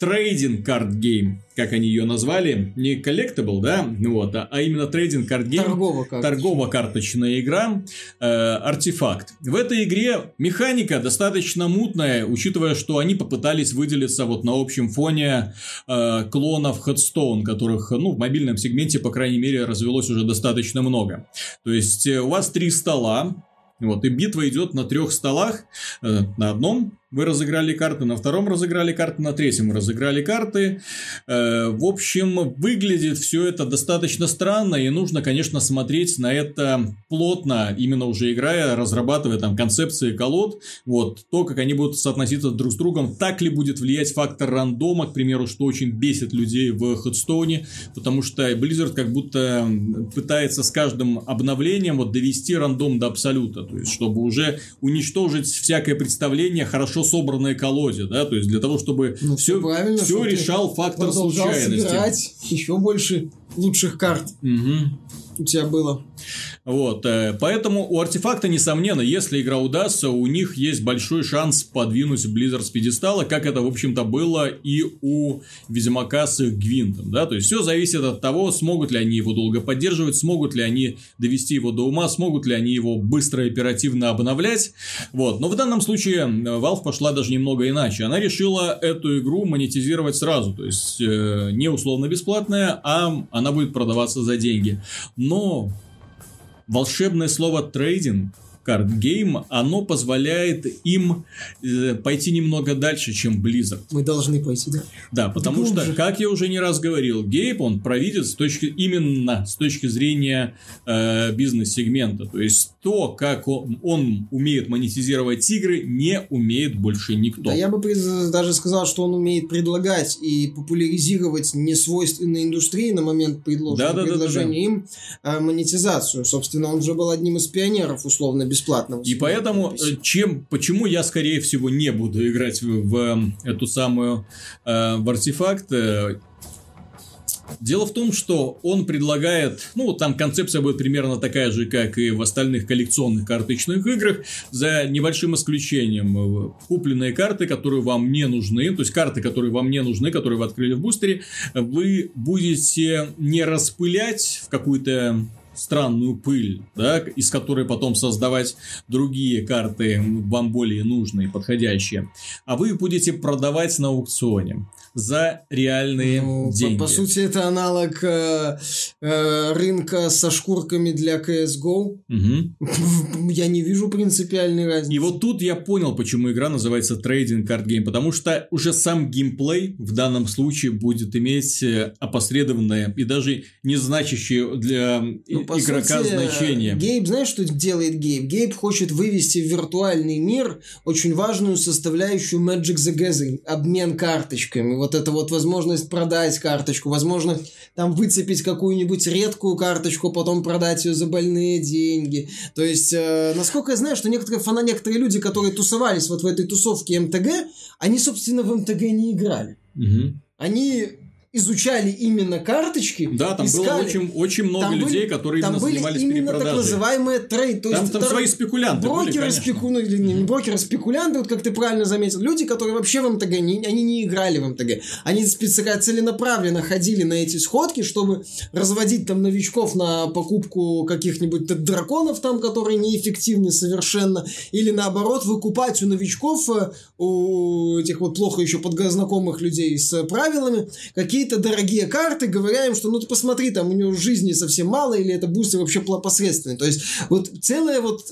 Trading card game, как они ее назвали. Не collectible, да? Вот, а, а именно trading card game. Торгово-карточная игра э, Артефакт. В этой игре механика достаточно мутная, учитывая, что они попытались выделиться вот на общем фоне э, клонов Headstone, которых ну, в мобильном сегменте, по крайней мере, развелось уже достаточно много. То есть э, у вас три стола, вот, и битва идет на трех столах. Э, на одном вы разыграли карты, на втором разыграли карты, на третьем разыграли карты. Э, в общем, выглядит все это достаточно странно, и нужно, конечно, смотреть на это плотно, именно уже играя, разрабатывая там концепции колод, вот, то, как они будут соотноситься друг с другом, так ли будет влиять фактор рандома, к примеру, что очень бесит людей в Хедстоуне, потому что Blizzard как будто пытается с каждым обновлением вот довести рандом до абсолюта, то есть, чтобы уже уничтожить всякое представление хорошо собранной колоде, да, то есть, для того, чтобы Ну, все, правильно, все чтобы решал фактор случайности. еще больше лучших карт Мгм. У тебя было. Вот, э, поэтому у артефакта, несомненно, если игра удастся, у них есть большой шанс подвинуть Blizzard с пьедестала, как это, в общем-то, было и у Ведьмака с их Гвинтом, да, то есть все зависит от того, смогут ли они его долго поддерживать, смогут ли они довести его до ума, смогут ли они его быстро и оперативно обновлять, вот, но в данном случае Valve пошла даже немного иначе, она решила эту игру монетизировать сразу, то есть э, не условно бесплатная, а она будет продаваться за деньги, но волшебное слово trading card game, оно позволяет им э, пойти немного дальше, чем Blizzard. Мы должны пойти, да. Да, потому что, Глубже. как я уже не раз говорил, Гейб, он провидец с точки, именно с точки зрения э, бизнес-сегмента. То есть, то, как он, он умеет монетизировать игры, не умеет больше никто. Да, я бы даже сказал, что он умеет предлагать и популяризировать несвойственной индустрии на момент предложения, Да-да-да-да-да. предложения им э, монетизацию. Собственно, он же был одним из пионеров условно бесплатного. И поэтому, э, записи. чем, почему я, скорее всего, не буду играть в, в эту самую, э, в артефакт, э, Дело в том, что он предлагает, ну, там концепция будет примерно такая же, как и в остальных коллекционных карточных играх, за небольшим исключением. Э, Купленные карты, которые вам не нужны, то есть карты, которые вам не нужны, которые вы открыли в бустере, вы будете не распылять в какую-то странную пыль, да, из которой потом создавать другие карты вам более нужные, подходящие, а вы будете продавать на аукционе за реальные Ну, по- деньги. По, сути, это аналог э, э, рынка со шкурками для CSGO. Мгм. *laughs* Я не вижу принципиальной разницы. И вот тут я понял, почему игра называется Trading Card Game, потому что уже сам геймплей в данном случае будет иметь э, опосредованное и даже не значащее для Ну, по игрока сути, значение. Гейб, знаешь, что делает Гейб? Гейб хочет вывести в виртуальный мир очень важную составляющую Magic the Gathering. Обмен карточками. Вот это вот возможность продать карточку, возможность там выцепить какую-нибудь редкую карточку, потом продать ее за больные деньги. То есть, э, насколько я знаю, что некоторые фана, некоторые люди, которые тусовались вот в этой тусовке МТГ, они, собственно, в МТГ не играли. Мгм. Они изучали именно карточки. Да, там искали. было очень, очень много Там людей, были- которые там именно были занимались именно так перепродажей. называемые трейд. То Там, есть там свои спекулянты были, брокеры, конечно. спеку... ну, или не, брокеры, спекулянты, вот как ты правильно заметил, люди, которые вообще в МТГ, не, они не играли в МТГ, они специ- целенаправленно ходили на эти сходки, чтобы разводить там новичков на покупку каких-нибудь драконов там, которые неэффективны совершенно, или наоборот выкупать у новичков, э, у этих вот плохо еще подзнакомых людей с правилами, какие-то дорогие карты, говоря им, что ну ты посмотри, там у него жизни совсем мало, или это бустер вообще посредственный. То есть вот целая вот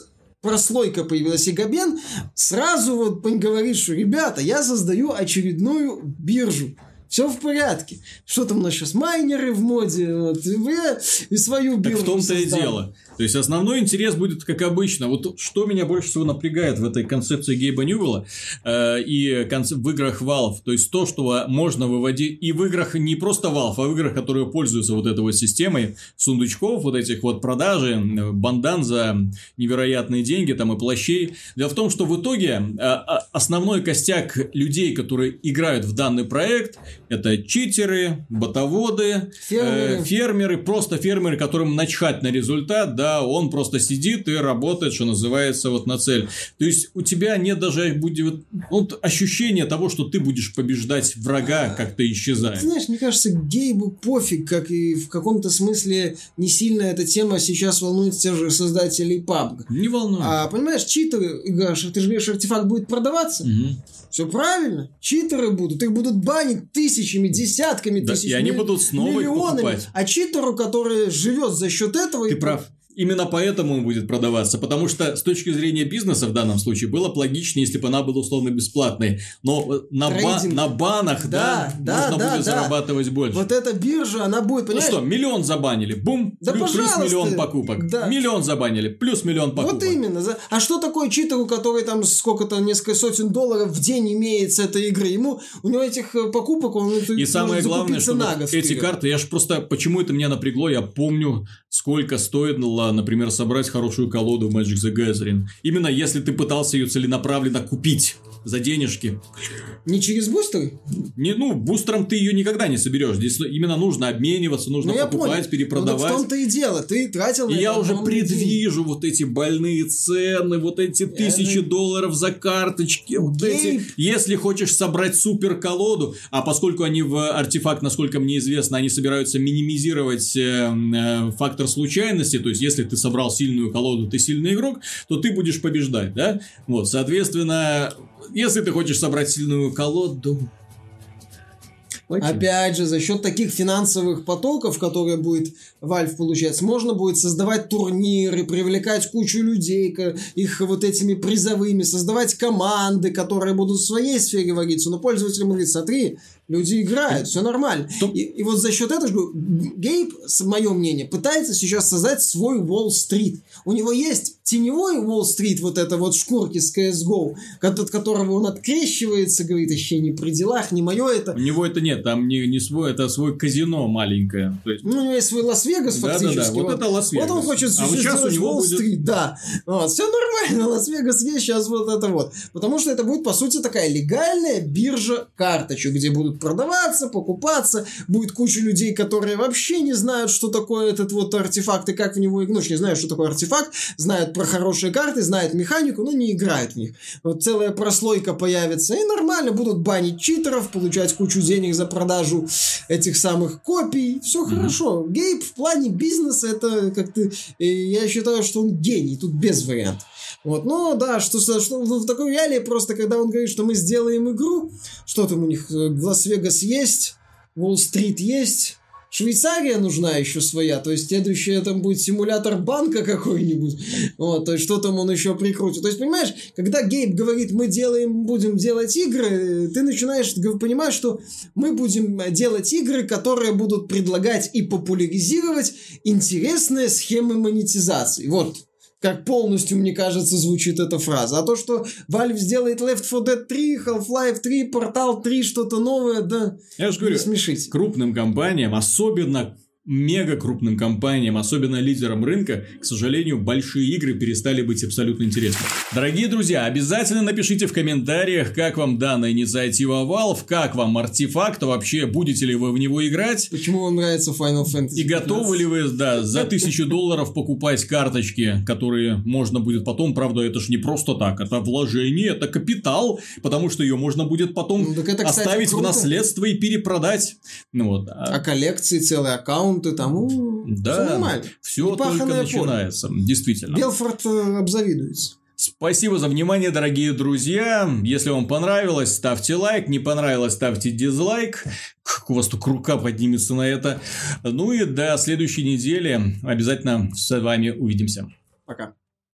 прослойка появилась, и Габен сразу вот говорит, что ребята, я создаю очередную биржу. Все в порядке. Что там у нас сейчас? Майнеры в моде. Вот, и я и свою Так биржу в том-то и дело. То есть основной интерес будет как обычно. Вот что меня больше всего напрягает в этой концепции Гейба Ньюэлла э, и в играх Valve, то есть то, что можно выводить и в играх не просто Valve, а в играх, которые пользуются вот этой вот системой сундучков, вот этих вот продажи, бандан за невероятные деньги там и плащей. Дело в том, что в итоге э, а- основной костяк людей, которые играют в данный проект, это читеры, ботоводы, Фермеры. э, фермеры, просто фермеры, которым начхать на результат, да, он просто сидит и работает, что называется, вот на цель. То есть у тебя нет даже будет вот, ощущения того, что ты будешь побеждать врага, как ты Ты исчезаешь. знаешь, мне кажется, Гейбу пофиг, как и в каком-то смысле не сильно эта тема сейчас волнует тех же создателей PUBG. Не волнует. А понимаешь, читеры, ты же говоришь, артефакт будет продаваться. Мгм. Все правильно. Читеры будут. Их будут банить тысячами, десятками Да, тысяч. и они милли- будут снова миллионами. покупать. А читеру, который живет за счет этого... Ты и- прав. Именно поэтому он будет продаваться, потому что с точки зрения бизнеса в данном случае было бы логичнее, если бы она была условно бесплатной. Но э, на, ба- на банах, да, Да, да, можно да, будет да. зарабатывать больше. Вот эта биржа, она будет, Ну понимаешь? что, миллион забанили, бум, Да плюс, плюс миллион покупок. Да. Миллион забанили, плюс миллион покупок. Вот именно. А что такое читеру, который там сколько-то, несколько сотен долларов в день имеет с этой игры? Ему, у него этих э, покупок, он это И самое главное, что на эти вперед. карты, я ж просто, почему это меня напрягло, я помню, сколько стоило, например, собрать хорошую колоду в Magic the Gathering. Именно если ты пытался ее целенаправленно купить за денежки. Не через бустеры? Не, ну, бустером ты ее никогда не соберешь. Здесь именно нужно обмениваться, нужно Ну, покупать, понял. Ну, перепродавать. так в том-то и дело. Ты тратил И я это уже предвижу вот эти больные цены, вот эти тысячи ну- долларов за карточки, вот Гейб. эти. Если хочешь собрать супер колоду, а поскольку они в артефакт, насколько мне известно, они собираются минимизировать э, э, фактор случайности, то есть если ты собрал сильную колоду, ты сильный игрок, то ты будешь побеждать, да? Вот, соответственно, если ты хочешь собрать сильную колоду, окей. Опять же, за счет таких финансовых потоков, которые будет Valve получать, можно будет создавать турниры, привлекать кучу людей, их вот этими призовыми, создавать команды, которые будут в своей сфере водиться. Но пользователям говорит, смотри, люди играют, все нормально. И, и вот за счет этого, Гейб, мое мнение, пытается сейчас создать свой Уолл-стрит. У него есть теневой Уолл-стрит, вот это вот шкурки с CSGO, от от которого он открещивается, говорит, вообще не при делах, не мое это. У него это нет, там не, не свой, это свой казино маленькое. То есть, Ну, у него есть свой Лас-Вегас Да-да-да, фактически. вот это Лас-Вегас. Вот он хочет А вот сейчас у него Уолл-стрит, да. Вот, все нормально, Лас-Вегас есть сейчас вот это вот. Потому что это будет, по сути, такая легальная биржа карточек, где будут продаваться, покупаться, будет куча людей, которые вообще не знают, что такое этот вот артефакт и как в него играть. Ну, не знают, что такое артефакт, знают про хорошие карты, знают механику, но не играют в них. Вот целая прослойка появится, и нормально будут банить читеров, получать кучу денег за продажу этих самых копий. Все хорошо. Гейб в плане бизнеса это как-то... э, Я считаю, что он гений, тут без вариантов. Вот, ну да, что, что, что в такой реалии просто, когда он говорит, что мы сделаем игру, что там у них, э, Лас-Вегас есть, Уолл-стрит есть, Швейцария нужна еще своя, то есть следующее там будет симулятор банка какой-нибудь, вот, то есть что там он еще прикрутит. То есть, понимаешь, когда Гейб говорит, мы делаем, будем делать игры, ты начинаешь понимать, что мы будем делать игры, которые будут предлагать и популяризировать интересные схемы монетизации. Вот, как полностью, мне кажется, звучит эта фраза. А то, что Valve сделает Left 4 Dead 3, Half-Life 3, Portal 3, что-то новое, да, я же говорю, не смешите. крупным компаниям, особенно мега крупным компаниям, особенно лидерам рынка, к сожалению, большие игры перестали быть абсолютно интересны. Дорогие друзья, обязательно напишите в комментариях, как вам данная инициатива Valve, как вам артефакт, вообще будете ли вы в него играть. Почему вам нравится Final Fantasy 15? И готовы ли вы, да, за тысячу долларов покупать карточки, которые можно будет потом, правда, это же не просто так, это вложение, это капитал, потому что ее можно будет потом ну, это, кстати, оставить круто. в наследство и перепродать. Ну, вот. А, а коллекции, целый аккаунты, тому да, все нормально. Все только начинается, поле. действительно. Белфорд э, обзавидуется. Спасибо за внимание, дорогие друзья. Если вам понравилось, ставьте лайк. Не понравилось, ставьте дизлайк. Как у вас тут рука поднимется на это. Ну и до следующей недели обязательно с вами увидимся. Пока.